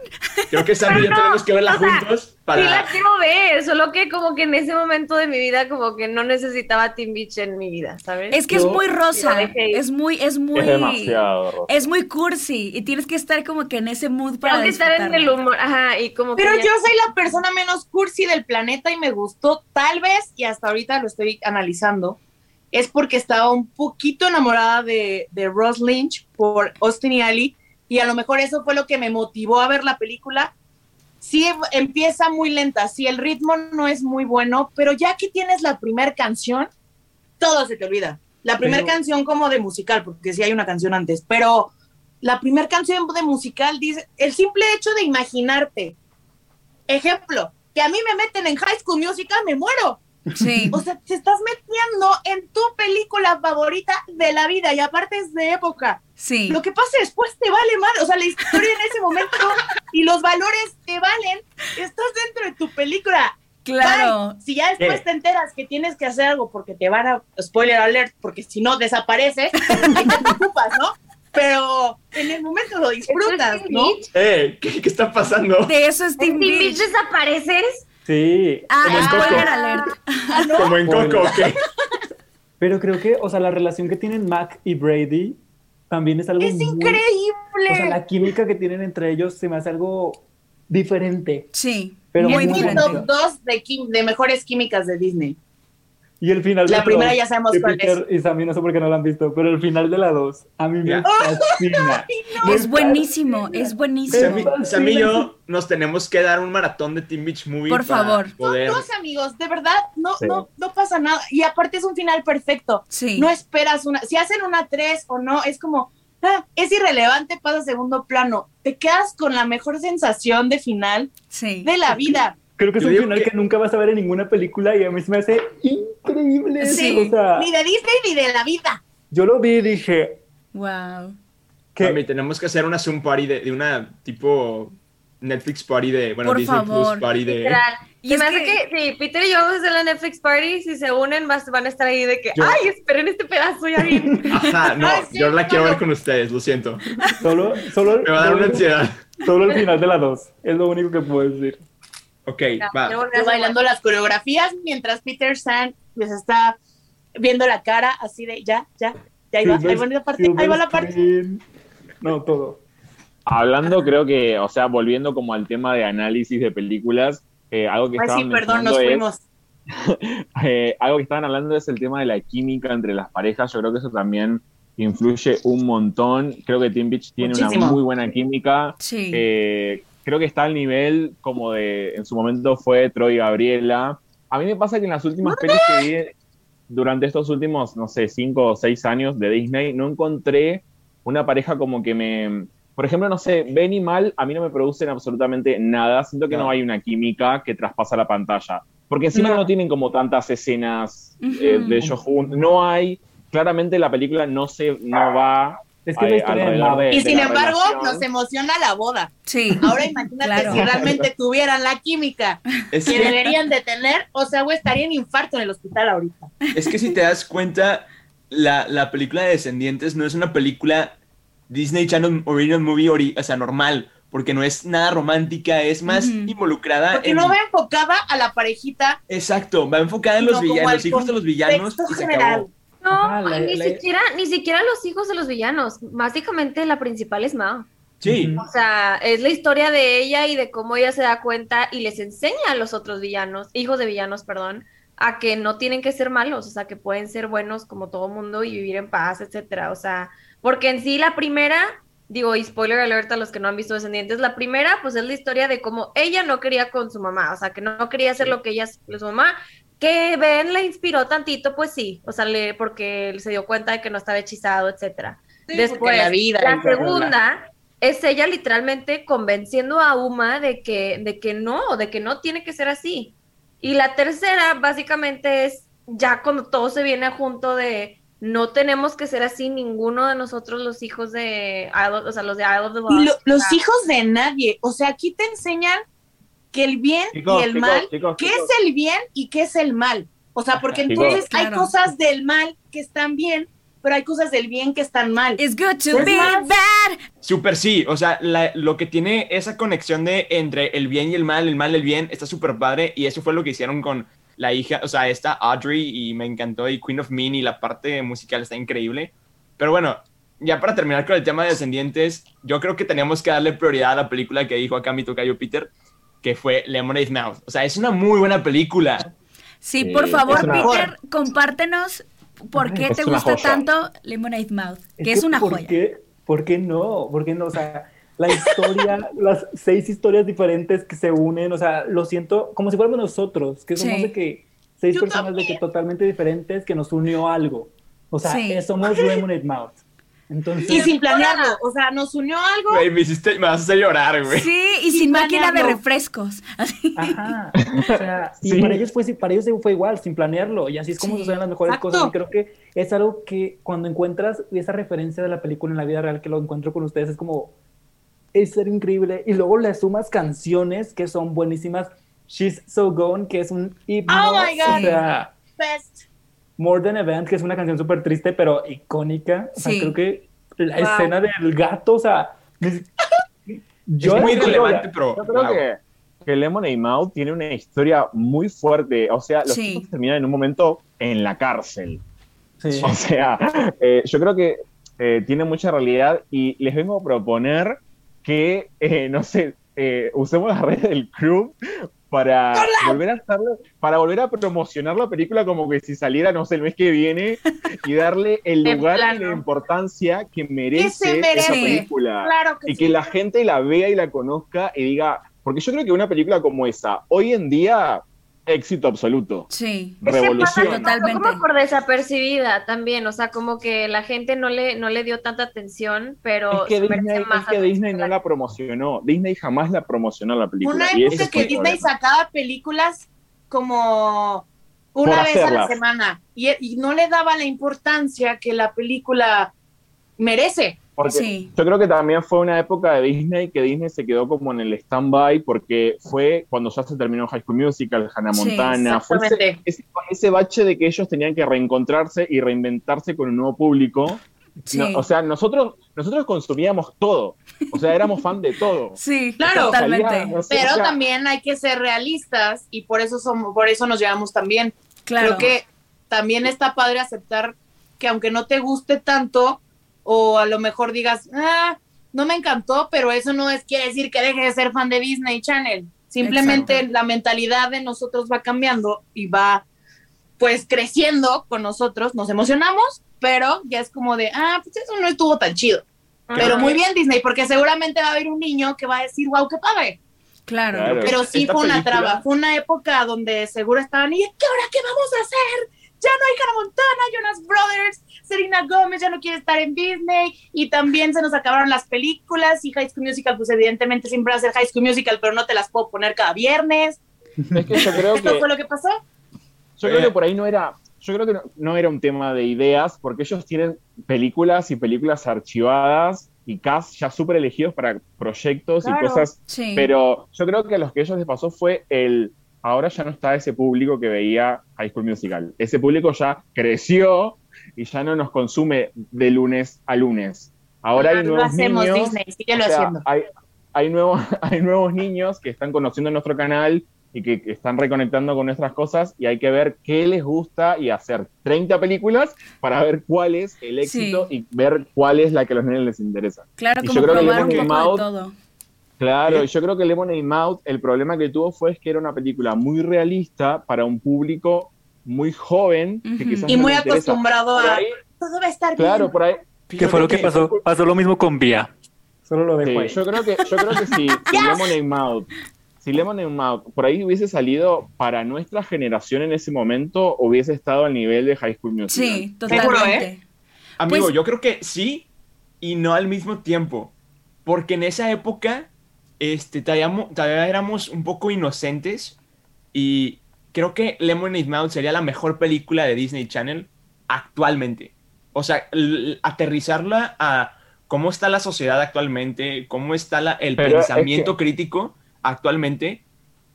Creo que Sandra y yo tenemos que verla o sea, juntos Sí la para... quiero ver, solo que como que en ese momento de mi vida como que no necesitaba Teen Beach en mi vida, ¿sabes? Es que es muy rosa. Es muy, es muy. Es demasiado, Rosa. Es muy cursi. Y tienes que estar como que en ese mood para Tengo que estar en el humor, ajá, y como Pero que ya- yo soy la persona menos cursi del planeta y me gustó tal vez, y hasta ahorita lo estoy analizando, es porque estaba un poquito enamorada de, de Ross Lynch por Austin y Ali, y a lo mejor eso fue lo que me motivó a ver la película. Sí, empieza muy lenta, sí, el ritmo no es muy bueno, pero ya que tienes la primera canción, todo se te olvida. La primera Pero- canción como de musical, porque sí hay una canción antes, pero la primera canción de musical dice, el simple hecho de imaginarte, ejemplo, que a mí me meten en High School Musical, me muero. Sí. O sea, te estás metiendo en tu película favorita de la vida y aparte es de época. Sí. Lo que pase después te vale mal, o sea, la historia en ese momento y los valores te valen. Estás dentro de tu película. Claro. Bye. Si ya después ¿Qué? te enteras que tienes que hacer algo porque te van a spoiler alert, porque si no desapareces, ahí te preocupas, ¿no? Pero en el momento lo disfrutas, ¿Esto es ¿no? Eh, ¿qué, qué está pasando? De eso es ¿En Teen Teen Beach. Beach desapareces? Sí. Ah, Como en Coco. spoiler alert. Ah, ¿no? Como en Coco, ¿ok? Pero creo que, o sea, la relación que tienen Mac y Brady también es algo Es muy- increíble. O sea, la química que tienen entre ellos se me hace algo diferente. Sí. Pero muy muy diferente. top 2 de, quim- de mejores químicas de Disney. Y el final de La primera dos, ya sabemos de cuál Peter y Sammy, no sé por qué no la han visto, pero el final de la 2, a mí me Ya. fascina. Me Es buenísimo, es buenísimo. Sammy- Sam y yo nos tenemos que dar un maratón de Teen Beach Movie. Por para favor. Poder... Dos amigos, de verdad, no, Sí. no, no pasa nada. Y aparte es un final perfecto. Sí. No esperas una. Si hacen una tres o no, es como. ah, es irrelevante, pasa a segundo plano. Te quedas con la mejor sensación de final Sí. de la vida. Creo que es Yo un final que- que... nunca vas a ver en ninguna película y a mí se me hace increíble. Sí. O sea, Ni de Disney ni de la vida. yo lo vi y dije Wow. que Mami, tenemos que hacer una Zoom party de, de una tipo Netflix party de, bueno, Por Disney favor. Plus party de... Literal. Y me hace que- que, sí, Peter y yo desde la Netflix Party, si se unen, más van a estar ahí de que, Yo- ay, esperen este pedazo ya bien. Ajá, no, Ay, sí, yo la quiero ver con ustedes, lo siento. solo, solo, Me va a dar una ansiedad. solo el final de la 2. Es lo único que puedo decir. Ok, Ya, va. Yo bailando las coreografías mientras Peter San les está viendo la cara así de ya, ya, ya ahí va, ahí va la parte, ahí va la parte. No, todo. Hablando, creo que, o sea, volviendo como al tema de análisis de películas, eh, algo que Ay, estaban sí, perdón, nos es- fuimos. Eh, algo que estaban hablando es el tema de la química entre las parejas. Yo creo que eso también influye un montón. Creo que Teen Beach tiene Muchísimo. una muy buena química. Sí. Eh, creo que está al nivel como de, en su momento fue Troy y Gabriela. A mí me pasa que en las últimas pelis que vi durante estos últimos, no sé, cinco o seis años de Disney, no encontré una pareja como que me... Por ejemplo, no sé, Ben y Mal a mí no me producen absolutamente nada. Siento que no, No. hay una química que traspasa la pantalla. Porque encima No. no, tienen como tantas escenas eh, de ellos juntos. No hay... Claramente la película no se no va Es que la historia de Y de sin embargo, relación. nos emociona la boda. Sí. Ahora imagínate Claro. si realmente tuvieran la química Es que que, deberían de tener, o sea, güey, estaría en infarto en el hospital ahorita. es que si te das cuenta, la, la película de Descendientes no es una película Disney Channel Original Movie, ori- o sea, normal, porque no es nada romántica, es más Ujú. involucrada Porque en... no va enfocada a la parejita Exacto, va enfocada en los, sino villa- como en al los hijos de los villanos y se general. acabó. No, Ajá, la- ay, ni la- siquiera, ni siquiera los hijos de los villanos. Básicamente la principal es Mao. Sí. O sea, es la historia de ella y de cómo ella se da cuenta y les enseña a los otros villanos, hijos de villanos, perdón, a que no tienen que ser malos, o sea, que pueden ser buenos como todo mundo y vivir en paz, etcétera. O sea, porque en sí la primera, digo, y spoiler alert a los que no han visto Descendientes, la primera, pues es la historia de cómo ella no quería con su mamá, o sea, que no quería hacer lo que ella, su mamá, que Ben le inspiró tantito, pues sí, o sea, le, porque se dio cuenta de que no estaba hechizado, etcétera. Después, porque la vida, la segunda es ella literalmente convenciendo a Uma de que, de que no, de que no tiene que ser así. Y la tercera, básicamente, es ya cuando todo se viene junto de no tenemos que ser así ninguno de nosotros los hijos de Isle of- o sea, los de Isle of the Y Lost. lo- los hijos de nadie. O sea, aquí te enseñan que el bien Chicos, y el chicos, mal, chicos, qué chicos. es el bien y qué es el mal. O sea, porque Chicos. entonces hay Claro. cosas del mal que están bien, pero hay cosas del bien que están mal. It's good to be bad. Súper sí, o sea, la- lo que tiene esa conexión de entre el bien y el mal, el mal y el bien, está súper padre y eso fue lo que hicieron con la hija, o sea, esta Audrey y me encantó y Queen of Mean y la parte musical está increíble. Pero bueno, ya para terminar con el tema de Descendientes, yo creo que teníamos que darle prioridad a la película que dijo acá mi tocayo Peter, que fue Lemonade Mouth. O sea, es una muy buena película. Sí, por favor, es una- Peter, compártenos por qué Es te gusta joya. tanto Lemonade Mouth, que es, una ¿por joya. Qué, ¿Por qué no? ¿Por qué no? O sea, la historia, las seis historias diferentes que se unen, o sea, lo siento como si fuéramos nosotros, que somos Sí. de que seis Yo personas de que también. totalmente diferentes que nos unió algo. O sea, Sí. eh, somos Lemonade Mouth. Entonces, Y sin planearlo. O sea, nos unió algo. Güey, me hiciste, me vas a hacer llorar, güey. Sí, y Sin sin máquina de refrescos. Así. Ajá. O sea, y Sí. para ellos fue para ellos fue igual, sin planearlo. Y así es como Sí. suceden las mejores Exacto. cosas. Y creo que es algo que cuando encuentras esa referencia de la película en la vida real que lo encuentro con ustedes, es como es ser increíble. Y luego le sumas canciones que son buenísimas. She's So Gone, que es un himno. Oh my God. O sea, Best. More Than Event, que es una canción súper triste, pero icónica. O sea, Sí. creo que la Wow. escena del gato, o sea, ni- yo es muy relevante, pero... Yo creo wow. que, que Lemonade Mouth tiene una historia muy fuerte. O sea, los Sí. chicos terminan en un momento en la cárcel. Sí. O sea, eh, yo creo que eh, tiene mucha realidad y les vengo a proponer que, eh, no sé, eh, usemos las redes del club para volver a hacerlo, para volver a promocionar la película como que si saliera, no sé, el mes que viene y darle el lugar y la importancia que merece, esa película. Claro que y sí. que la gente la vea y la conozca y diga, porque yo creo que una película como esa, hoy en día, éxito absoluto. Sí. Es Revolución. que pasó Totalmente. como por desapercibida también, o sea, como que la gente no le, no le dio tanta atención, pero Es que, Disney, más es que Disney no la promocionó. Disney jamás la promocionó la película. Una época es que Disney problema. sacaba películas como una Por vez a la semana y, y no le daba la importancia que la película merece. Porque Sí. Yo creo que también fue una época de Disney que Disney se quedó como en el stand-by porque fue cuando ya se terminó High School Musical, Hannah Sí, Montana. fue ese, exactamente. ese, ese bache de que ellos tenían que reencontrarse y reinventarse con un nuevo público. Sí. No, o sea, nosotros, nosotros consumíamos todo. O sea, éramos fan de todo. Sí, Claro. totalmente. Salía, no sé, Pero o sea, también hay que ser realistas y por eso somos, por eso nos llevamos también. Claro. Creo que también está padre aceptar que aunque no te guste tanto, o a lo mejor digas, ah, no me encantó, pero eso no es quiere decir que deje de ser fan de Disney Channel. Simplemente Exacto. la mentalidad de nosotros va cambiando y va pues creciendo con nosotros, nos emocionamos, pero ya es como de, ah, pues eso no estuvo tan chido. Pero Ajá. muy bien Disney, porque seguramente va a haber un niño que va a decir, wow, qué padre. Claro. Claro. Pero sí Esta fue una película- traba, fue una época donde seguro estaban, ¿y qué ahora qué vamos a hacer? Ya no hay Hannah Montana, Jonas Brothers, Selena Gomez ya no quiere estar en Disney y también se nos acabaron las películas y High School Musical, pues evidentemente siempre va a ser High School Musical, pero no te las puedo poner cada viernes. Es que yo creo Esto que, fue lo que pasó. yo creo que por ahí no era, yo creo que no, no era un tema de ideas, porque ellos tienen películas y películas archivadas y cast ya súper elegidos para proyectos Claro. y cosas Sí. Pero yo creo que a los que a ellos les pasó fue el. Ahora ya no está ese público que veía High School Musical. Ese público ya creció y ya no nos consume de lunes a lunes. Ahora hay nuevos hacemos niños. Disney, síguelo o sea, haciendo. hay, hay, nuevos, hay nuevos niños que están conociendo nuestro canal y que, están reconectando con nuestras cosas y hay que ver qué les gusta y hacer 30 películas para ver cuál es el éxito y ver cuál es la que a los nenes les interesa. Claro, y como yo creo que probar un Lemon Claro, y yo creo que Lemonade Mouth, el problema que tuvo fue es que era una película muy realista para un público muy joven que Ujú. quizás Y no muy acostumbrado a ahí, todo va a estar claro, bien. por ahí. ¿Qué fue lo que pasó? Pasó lo mismo con Vía. Solo lo dejo Sí, ahí. yo creo que, yo creo que si, si Lemonade Mouth, si Lemonade Mouth por ahí hubiese salido para nuestra generación en ese momento, hubiese estado al nivel de High School Musical. Sí, Seguro, totalmente. Amigo, Pues- yo creo que sí y no al mismo tiempo. Porque en esa época este, todavía, todavía éramos un poco inocentes y creo que Lemonade Mouth sería la mejor película de Disney Channel actualmente. O sea, aterrizarla a cómo está la sociedad actualmente, cómo está la- el Pero es pensamiento crítico actualmente.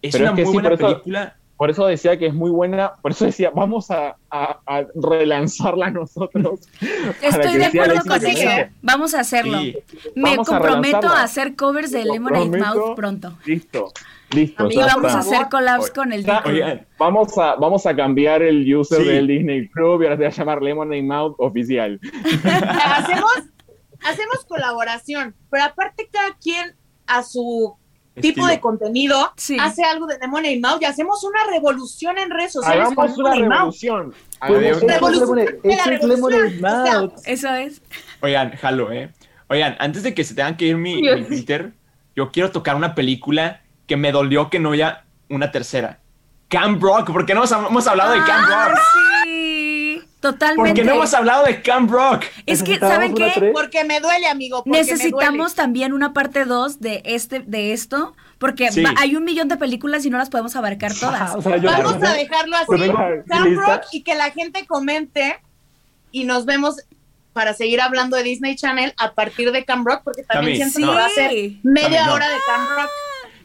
Es una es que muy sí, buena eso- película. Por eso decía que es muy buena, por eso decía, vamos a, a- a relanzarla nosotros. Estoy de acuerdo que contigo. merece. Vamos a hacerlo. Sí. Me Vamos comprometo a hacer covers de Lemonade. Mouth pronto. Listo, listo. Y ya vamos está. a hacer collabs Oye, con el. Oigan, Vamos a, vamos a cambiar el user Sí. del Disney Club y ahora se va a llamar Lemonade Mouth oficial. hacemos, hacemos colaboración, pero aparte cada quien a su tipo estilo. de contenido Sí. hace algo de Lemonade Mouth y hacemos una revolución en redes sociales Hagamos con una revolución. Eso es. Oigan, jalo, ¿eh? Oigan, antes de que se tengan que ir mi, mi Twitter, yo quiero tocar una película que me dolió que no haya una tercera. Camp Rock, ¿por qué no hemos, hablado de Camp Ah, Rock? sí, ¿Por totalmente. qué no hemos hablado de Camp Rock? Es que, ¿saben qué? tres. Porque me duele, amigo. porque me Necesitamos también una parte 2 de este de esto porque Sí. hay un millón de películas y no las podemos abarcar todas. O sea, duele. yo- Vamos a dejarlo así. Pues Camp ¿lista? Rock y que la gente comente y nos vemos para seguir hablando de Disney Channel a partir de Camp Rock porque también Sammy, siento que va a ser media Sammy, no. hora de Camp Rock.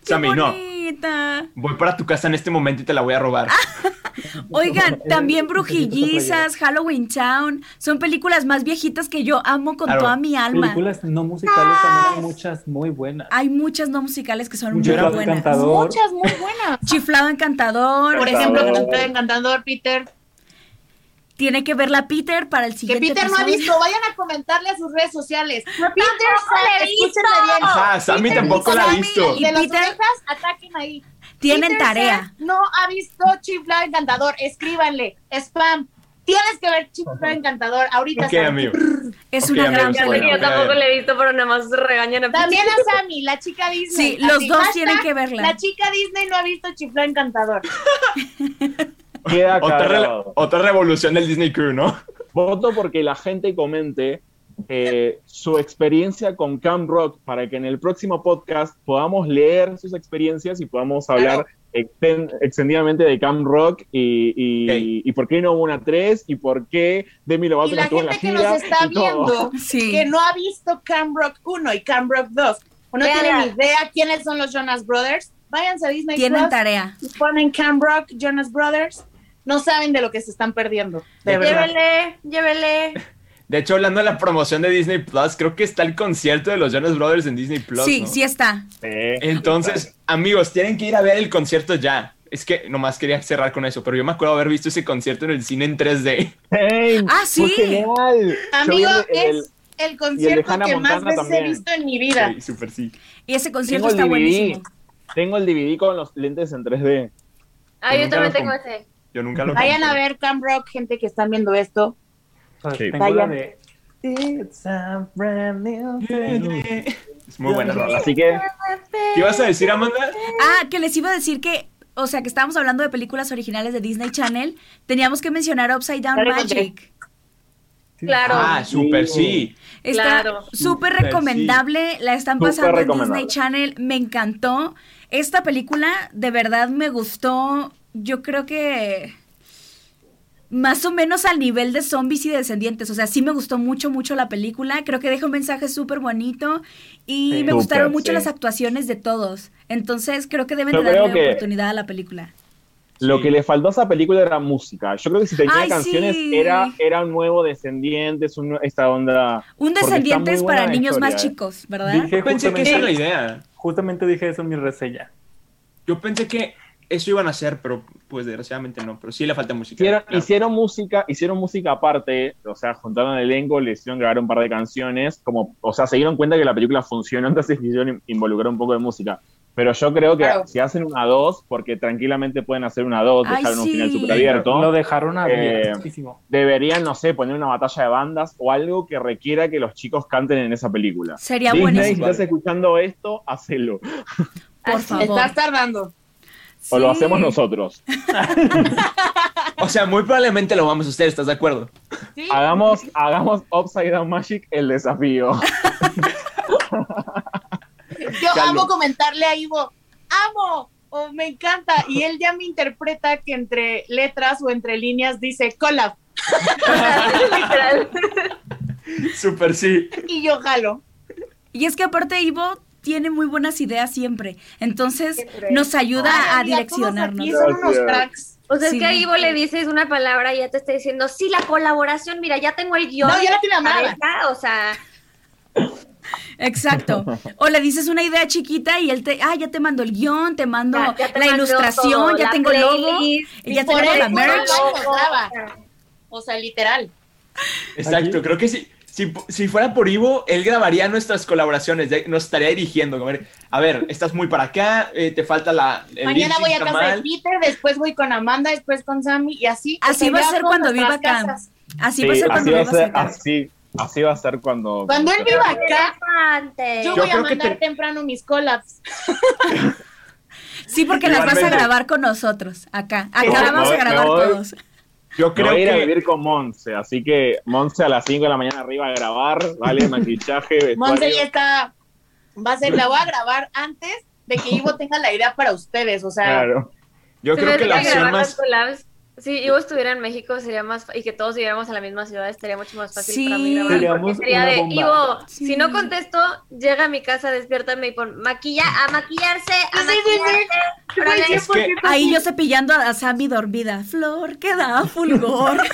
¡Qué Sammy, no. Bonita! Voy para tu casa en este momento y te la voy a robar. Oigan, también Brujillizas, Halloween Town, son películas más viejitas que yo amo con Claro. toda mi alma. Películas no musicales también hay muchas muy buenas. Hay muchas no musicales que son muy buenas. encantador. Muchas muy buenas. Chiflado Encantador. Por ejemplo, Chiflado Encantador, Peter. Tiene que verla Peter para el Que siguiente Peter no ha visto, vayan a comentarle a sus redes sociales. Peter, la he escúchenme bien. Ah, Sammy Peter tampoco la ha visto. Y de las Peter- orejas, ataquen ahí. Tienen Peter tarea. No ha visto Chiflado Encantador. Escríbanle. Spam. Tienes que ver Chiflado Encantador. Ahorita. Ok, Sammy. amigo. Es una amigos, gran bueno, que yo película. tampoco le he visto, pero nada más regañan a También a Sammy, la chica Disney. Sí, los Así, dos tienen que verla. La chica Disney no ha visto Chiflado Encantador. Queda Otra, re- otra revolución del Disney Crew, ¿no? Voto porque la gente comente eh, su experiencia con Camp Rock para que en el próximo podcast podamos leer sus experiencias y podamos hablar exten- extendidamente de Camp Rock y, y, Ok. y por qué no hubo una 3 y por qué Demi Lovato Y la estuvo en la gente que gira nos está viendo, Sí. que no ha visto Cam Rock 1 y Cam Rock 2, o no Véanla. tienen ni idea quiénes son los Jonas Brothers, váyanse a Disney Tienen Plus tarea. y ponen Cam Rock, Jonas Brothers, no saben de lo que se están perdiendo, de verdad. Llévele, llévele. De hecho, hablando de la promoción de Disney Plus, creo que está el concierto de los Jonas Brothers en Disney Plus. Sí, ¿no? sí está. Entonces, amigos, tienen que ir a ver el concierto ya. Es que nomás quería cerrar con eso, pero yo me acuerdo haber visto ese concierto en el cine en 3D. Hey, Ah, fue sí. genial. Amigo, el- es el concierto que más veces he visto en mi vida. Sí, súper sí. Y ese concierto Tengo está DVD. buenísimo. Tengo el DVD con los lentes en 3D. Ah, yo también tengo ese. Yo nunca lo Vayan compré. a ver Cam Rock, gente que están viendo esto. Sea, Sí. tengo la Vayan. de It's a brand new day. Es muy buena rola. Así que ¿Qué ibas a decir, Amanda? Ah, que les iba a decir que, o sea, que estábamos hablando de películas originales de Disney Channel, teníamos que mencionar Upside Down. Magic. Claro. Ah, súper sí. Está Claro. súper recomendable, la están pasando en. Disney Channel, me encantó. Esta película de verdad me gustó, yo creo que más o menos al nivel de zombies y descendientes, o sea, sí me gustó mucho, mucho la película, creo que deja un mensaje súper bonito y Sí. me gustaron mucho sí. las actuaciones de todos, entonces creo que deben Yo de darle que- oportunidad a la película. Lo que le faltó a esa película era música. Yo creo que si tenía Ay, canciones sí. era, era un nuevo Descendientes, un esta onda. Un descendientes para niños más historia, ¿eh? chicos, ¿verdad? Dije Yo pensé que esa era la idea. justamente dije eso en mi reseña. Yo pensé que eso iban a hacer, pero pues desgraciadamente no. Pero sí le falta música. Hicieron, claro. hicieron música, hicieron música aparte, o sea, juntaron el elenco, le hicieron grabar un par de canciones, como, o sea, se dieron cuenta que la película funcionó, entonces quisieron in- involucrar un poco de música. Pero yo creo que Claro. si hacen una 2, porque tranquilamente pueden hacer una 2, Ay, dejaron un final súper abierto, Lo dejaron Eh, abiertísimo. deberían, no sé, poner una batalla de bandas o algo que requiera que los chicos canten en esa película. Sería Disney, si buenísimo. estás escuchando esto, hacelo. Por favor. Estás tardando. O lo hacemos nosotros. O sea, muy probablemente lo vamos a hacer, ¿estás de acuerdo? ¿Sí? Hagamos, hagamos Upside Down Magic el desafío. Yo amo comentarle a Ivo, amo, o me encanta, y él ya me interpreta que entre letras o entre líneas dice collab, Literal. Súper sí. y yo jalo. Y es que aparte Ivo tiene muy buenas ideas siempre. Entonces Siempre. nos ayuda Ay, a amiga, direccionarnos. Todos aquí son unos cracks. O sea, Sí. es que a Ivo le dices una palabra y ya te está diciendo, sí, la colaboración, mira, ya tengo el guion. No, ya la tiene amada. cabeza", O sea, Exacto. O le dices una idea chiquita y él te, ah, ya te mando el guion, te mando ya- ya te la ilustración, todo, ya la tengo el logo, y ya tenemos la merch. O sea, literal. Exacto, Aquí- creo que si, si, si fuera por Ivo, él grabaría nuestras colaboraciones, nos estaría dirigiendo. como, A ver, estás muy para acá, eh, te falta la. el Mañana voy a casa de. Peter, después voy con Amanda, después con Sammy, y así. Así va a ser cuando viva acá. casas. Así Sí, va a ser así cuando va a vivas ser, acá. así, así va a ser cuando. Cuando él viva acá, antes. yo, Yo voy a que mandar te- temprano mis collabs. Sí, porque las vas a grabar con nosotros, acá. Acá voy- vamos a grabar todos. Yo creo a ir a que. vivir con Monse, así que Monse a las 5 de la mañana arriba a grabar, ¿vale? Maquillaje, Monse ya está. Va a ser, la voy a grabar antes de que Ivo tenga la idea para ustedes. O sea, Claro. Yo creo que la que opción más. las Si Ivo estuviera en México sería más fa- y que todos viviéramos en la misma ciudad estaría mucho más fácil Sí. para mí grabar. Porque sería de. Ivo, Sí. si no contesto, llega a mi casa, despiértame y pon maquilla, a maquillarse, a Sí, sí, sí, sí. maquillarse. Es que- Ahí yo cepillando a Sammy dormida. Flor, que da fulgor.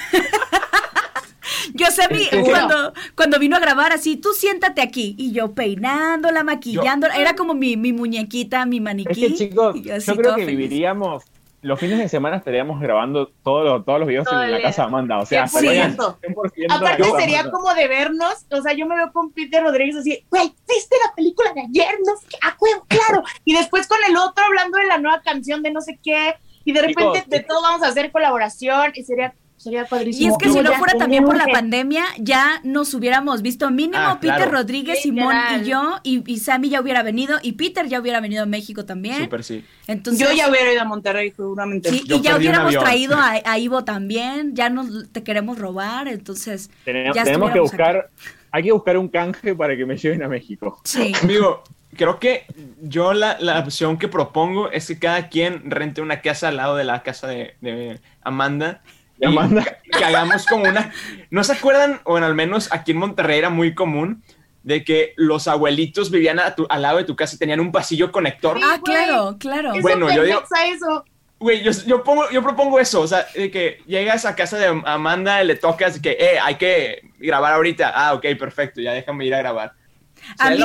Yo Es que- cuando, cuando vino a grabar así, tú siéntate aquí. Y yo peinándola, maquillándola. Era como mi, mi muñequita, mi Es maniquí. que chicos, y así yo creo que feliz. viviríamos los fines de semana estaríamos grabando todos los, todos los videos Todo en la casa de Amanda. O sea, 100%. estarían 100% en la Aparte sería Amanda. como de vernos, o sea, yo me veo con Peter Rodríguez así, güey, ¿viste la película de ayer? No sé qué, ah, claro. Y después con el otro hablando de la nueva canción de no sé qué, y de repente Chicos, de todo vamos a hacer colaboración, y sería, sería padrísimo. Y es que si no fuera también por la pandemia, ya nos hubiéramos visto mínimo Ah, Peter claro. Rodríguez, Simón y yo, y, y Sammy ya hubiera venido, y Peter ya hubiera venido a México también. Súper sí. Entonces, Yo ya hubiera ido a Monterrey, seguramente. sí, y ya hubiéramos traído a, a Ivo también, ya nos te queremos robar, entonces Tenemos, ya tenemos que buscar, hay que buscar un canje para que me lleven a México. sí. Amigo, creo que yo la, la opción que propongo es que cada quien rente una casa al lado de la casa de, de Amanda. Y Amanda. Que, hagamos como una... ¿No se acuerdan? O en al menos aquí en Monterrey era muy común de que los abuelitos vivían a tu- al lado de tu casa y tenían un pasillo conector. Ah, güey. claro, claro. Bueno, yo digo- eso. Güey, yo, yo, pongo, yo propongo eso, o sea, de que llegas a casa de Amanda y le tocas que, eh, hay que grabar ahorita. Ah, ok, perfecto, ya déjame ir a grabar.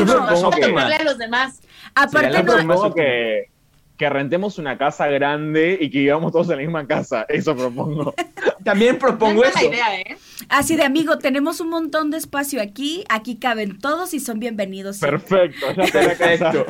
Que- óptima. Darle a los demás. Aparte no, que, que rentemos una casa grande y que vivamos todos en la misma casa. Eso propongo. También No propongo es eso. idea, ¿eh? así de amigo, tenemos un montón de espacio aquí, aquí caben todos y son bienvenidos. Perfecto, ya casa. Perfecto.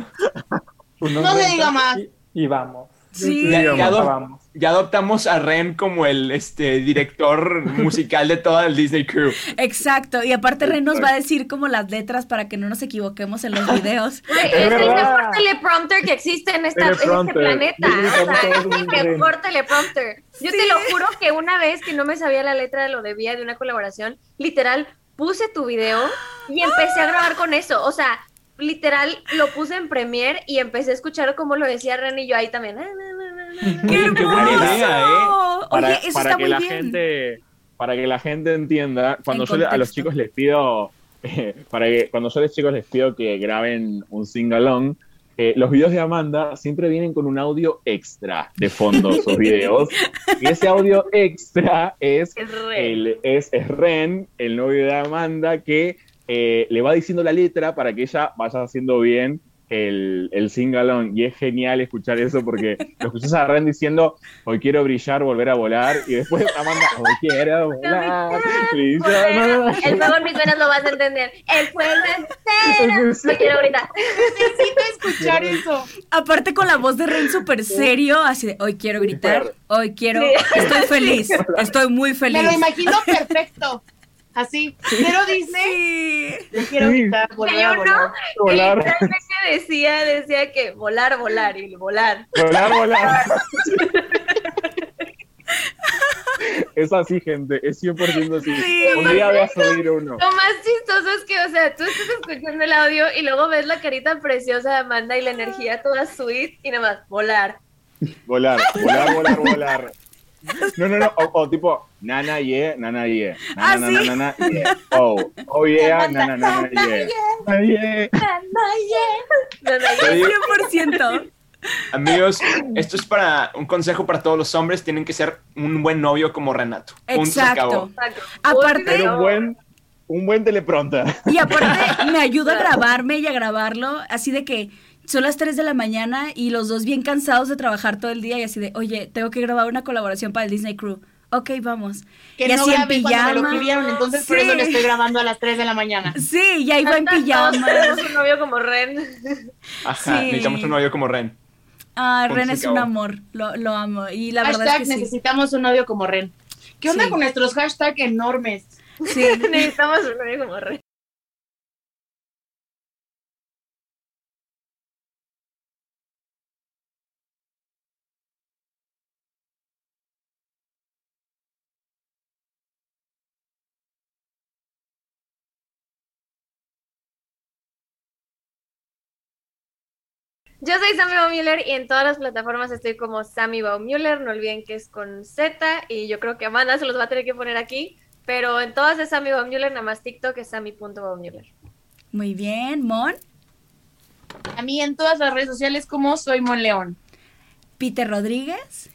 No se diga más. Y, y vamos. Sí. Ya, Y ya adop- ya adoptamos a Ren como el este, director musical de toda el Disney Crew. Exacto, y aparte Ren nos va a decir como las letras para que no nos equivoquemos en los videos. Es el mejor teleprompter que existe en, esta, en este planeta. Sí, O sea, es el mejor teleprompter. Yo te lo juro que una vez que no me sabía la letra de lo de Vía de una colaboración, literal, puse tu video y empecé a grabar con eso. O sea, literal, lo puse en Premiere y empecé a escuchar cómo lo decía Ren y yo ahí también. ¡Qué Qué buena hermoso! idea, ¿eh? Para, Oye, eso para está que muy la bien. gente para que la gente entienda cuando En yo a los chicos les pido eh, para que cuando yo a los chicos les pido que graben un sing along eh, los videos de Amanda siempre vienen con un audio extra de fondo sus videos y ese audio extra es Es Ren. el, es, es Ren, el novio de Amanda, que eh, le va diciendo la letra para que ella vaya haciendo bien el, el sing-along. Y es genial escuchar eso porque lo escuchas a Ren diciendo, hoy quiero brillar, volver a volar. Y después Amanda, hoy quiero volar, brillar. El fuego en mis venas lo vas a entender. El fuego entero. No quiero ahorita. Necesito escuchar eso. Aparte con la voz de Ren súper serio, así de hoy quiero gritar, hoy quiero, estoy feliz, estoy muy feliz. Me lo imagino perfecto. Así. Pero Disney, Sí. yo quiero a uno volar. que Volar. literalmente decía, decía que volar, volar y volar. Volar, volar. Es así, gente, es 100% así. Sí, Un día voy a subir uno. Lo más chistoso es que, o sea, tú estás escuchando el audio y luego ves la carita preciosa de Amanda y la energía toda sweet y nada más volar. Volar, volar, volar, volar. No, no, no, o, o tipo, nana, yeah, nana, yeah. Nana, Ah, nana, sí. nana, yeah. Oh, oh, yeah, nana, nana, yeah. Nana, yeah. No, no, Te ya- digo, 100%. Amigos, esto es para un consejo para todos los hombres, tienen que ser un buen novio como Renato. Punto, se acabó. Exacto. Exacto. Aparte- Pero un buen, un buen teleprompter. Y aparte me ayuda a grabarme y a grabarlo, así de que son las 3 de la mañana y los dos bien cansados de trabajar todo el día y así de, oye, tengo que grabar una colaboración para el Disney Crew. Ok, vamos. Que y no así en me lo pijama. pidieron, entonces por Sí. eso le estoy grabando a las 3 de la mañana. Sí, y ahí va en pijama. tenemos un novio como Ren. Ajá, Sí. necesitamos un novio como Ren. Ah, Punto, Ren es un amor, lo, lo amo. Y la verdad hashtag es que sí. necesitamos un novio como Ren. ¿Qué onda Sí. con nuestros hashtags enormes? Sí. Necesitamos un novio como Ren. Yo soy Sammy Baumüller y en todas las plataformas estoy como Sammy Baumüller. No olviden que es con Z y yo creo que Amanda se los va a tener que poner aquí. Pero en todas es Sammy Baumüller, nada más TikTok es Sammy.baumüller. Muy bien, Mon. A mí en todas las redes sociales como soy Mon León. Peter Rodríguez.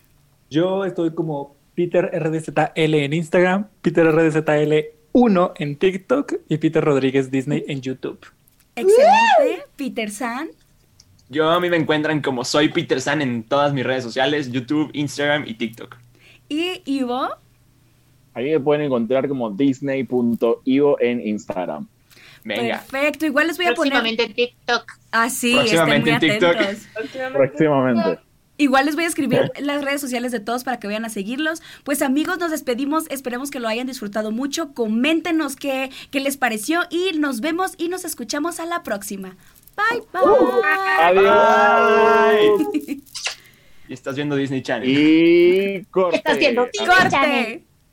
Yo estoy como Peter RDZL en Instagram, Peter RDZL1 en TikTok y Peter Rodríguez Disney en YouTube. Excelente. Peter San. Yo a mí me encuentran como soy Peter San en todas mis redes sociales, YouTube, Instagram y TikTok. ¿Y Ivo? Ahí me pueden encontrar como disney.io en Instagram. Venga. Perfecto, igual les voy a poner. Próximamente en TikTok. Ah, sí, Próximamente estén muy en TikTok. atentos. Próximamente. Igual les voy a escribir las redes sociales de todos para que vayan a seguirlos. Pues amigos, nos despedimos. Esperemos que lo hayan disfrutado mucho. Coméntenos qué, qué les pareció y nos vemos y nos escuchamos a la próxima. Bye, bye. Adiós. Y estás viendo Disney Channel. Y corte. ¿Qué estás viendo? Corte.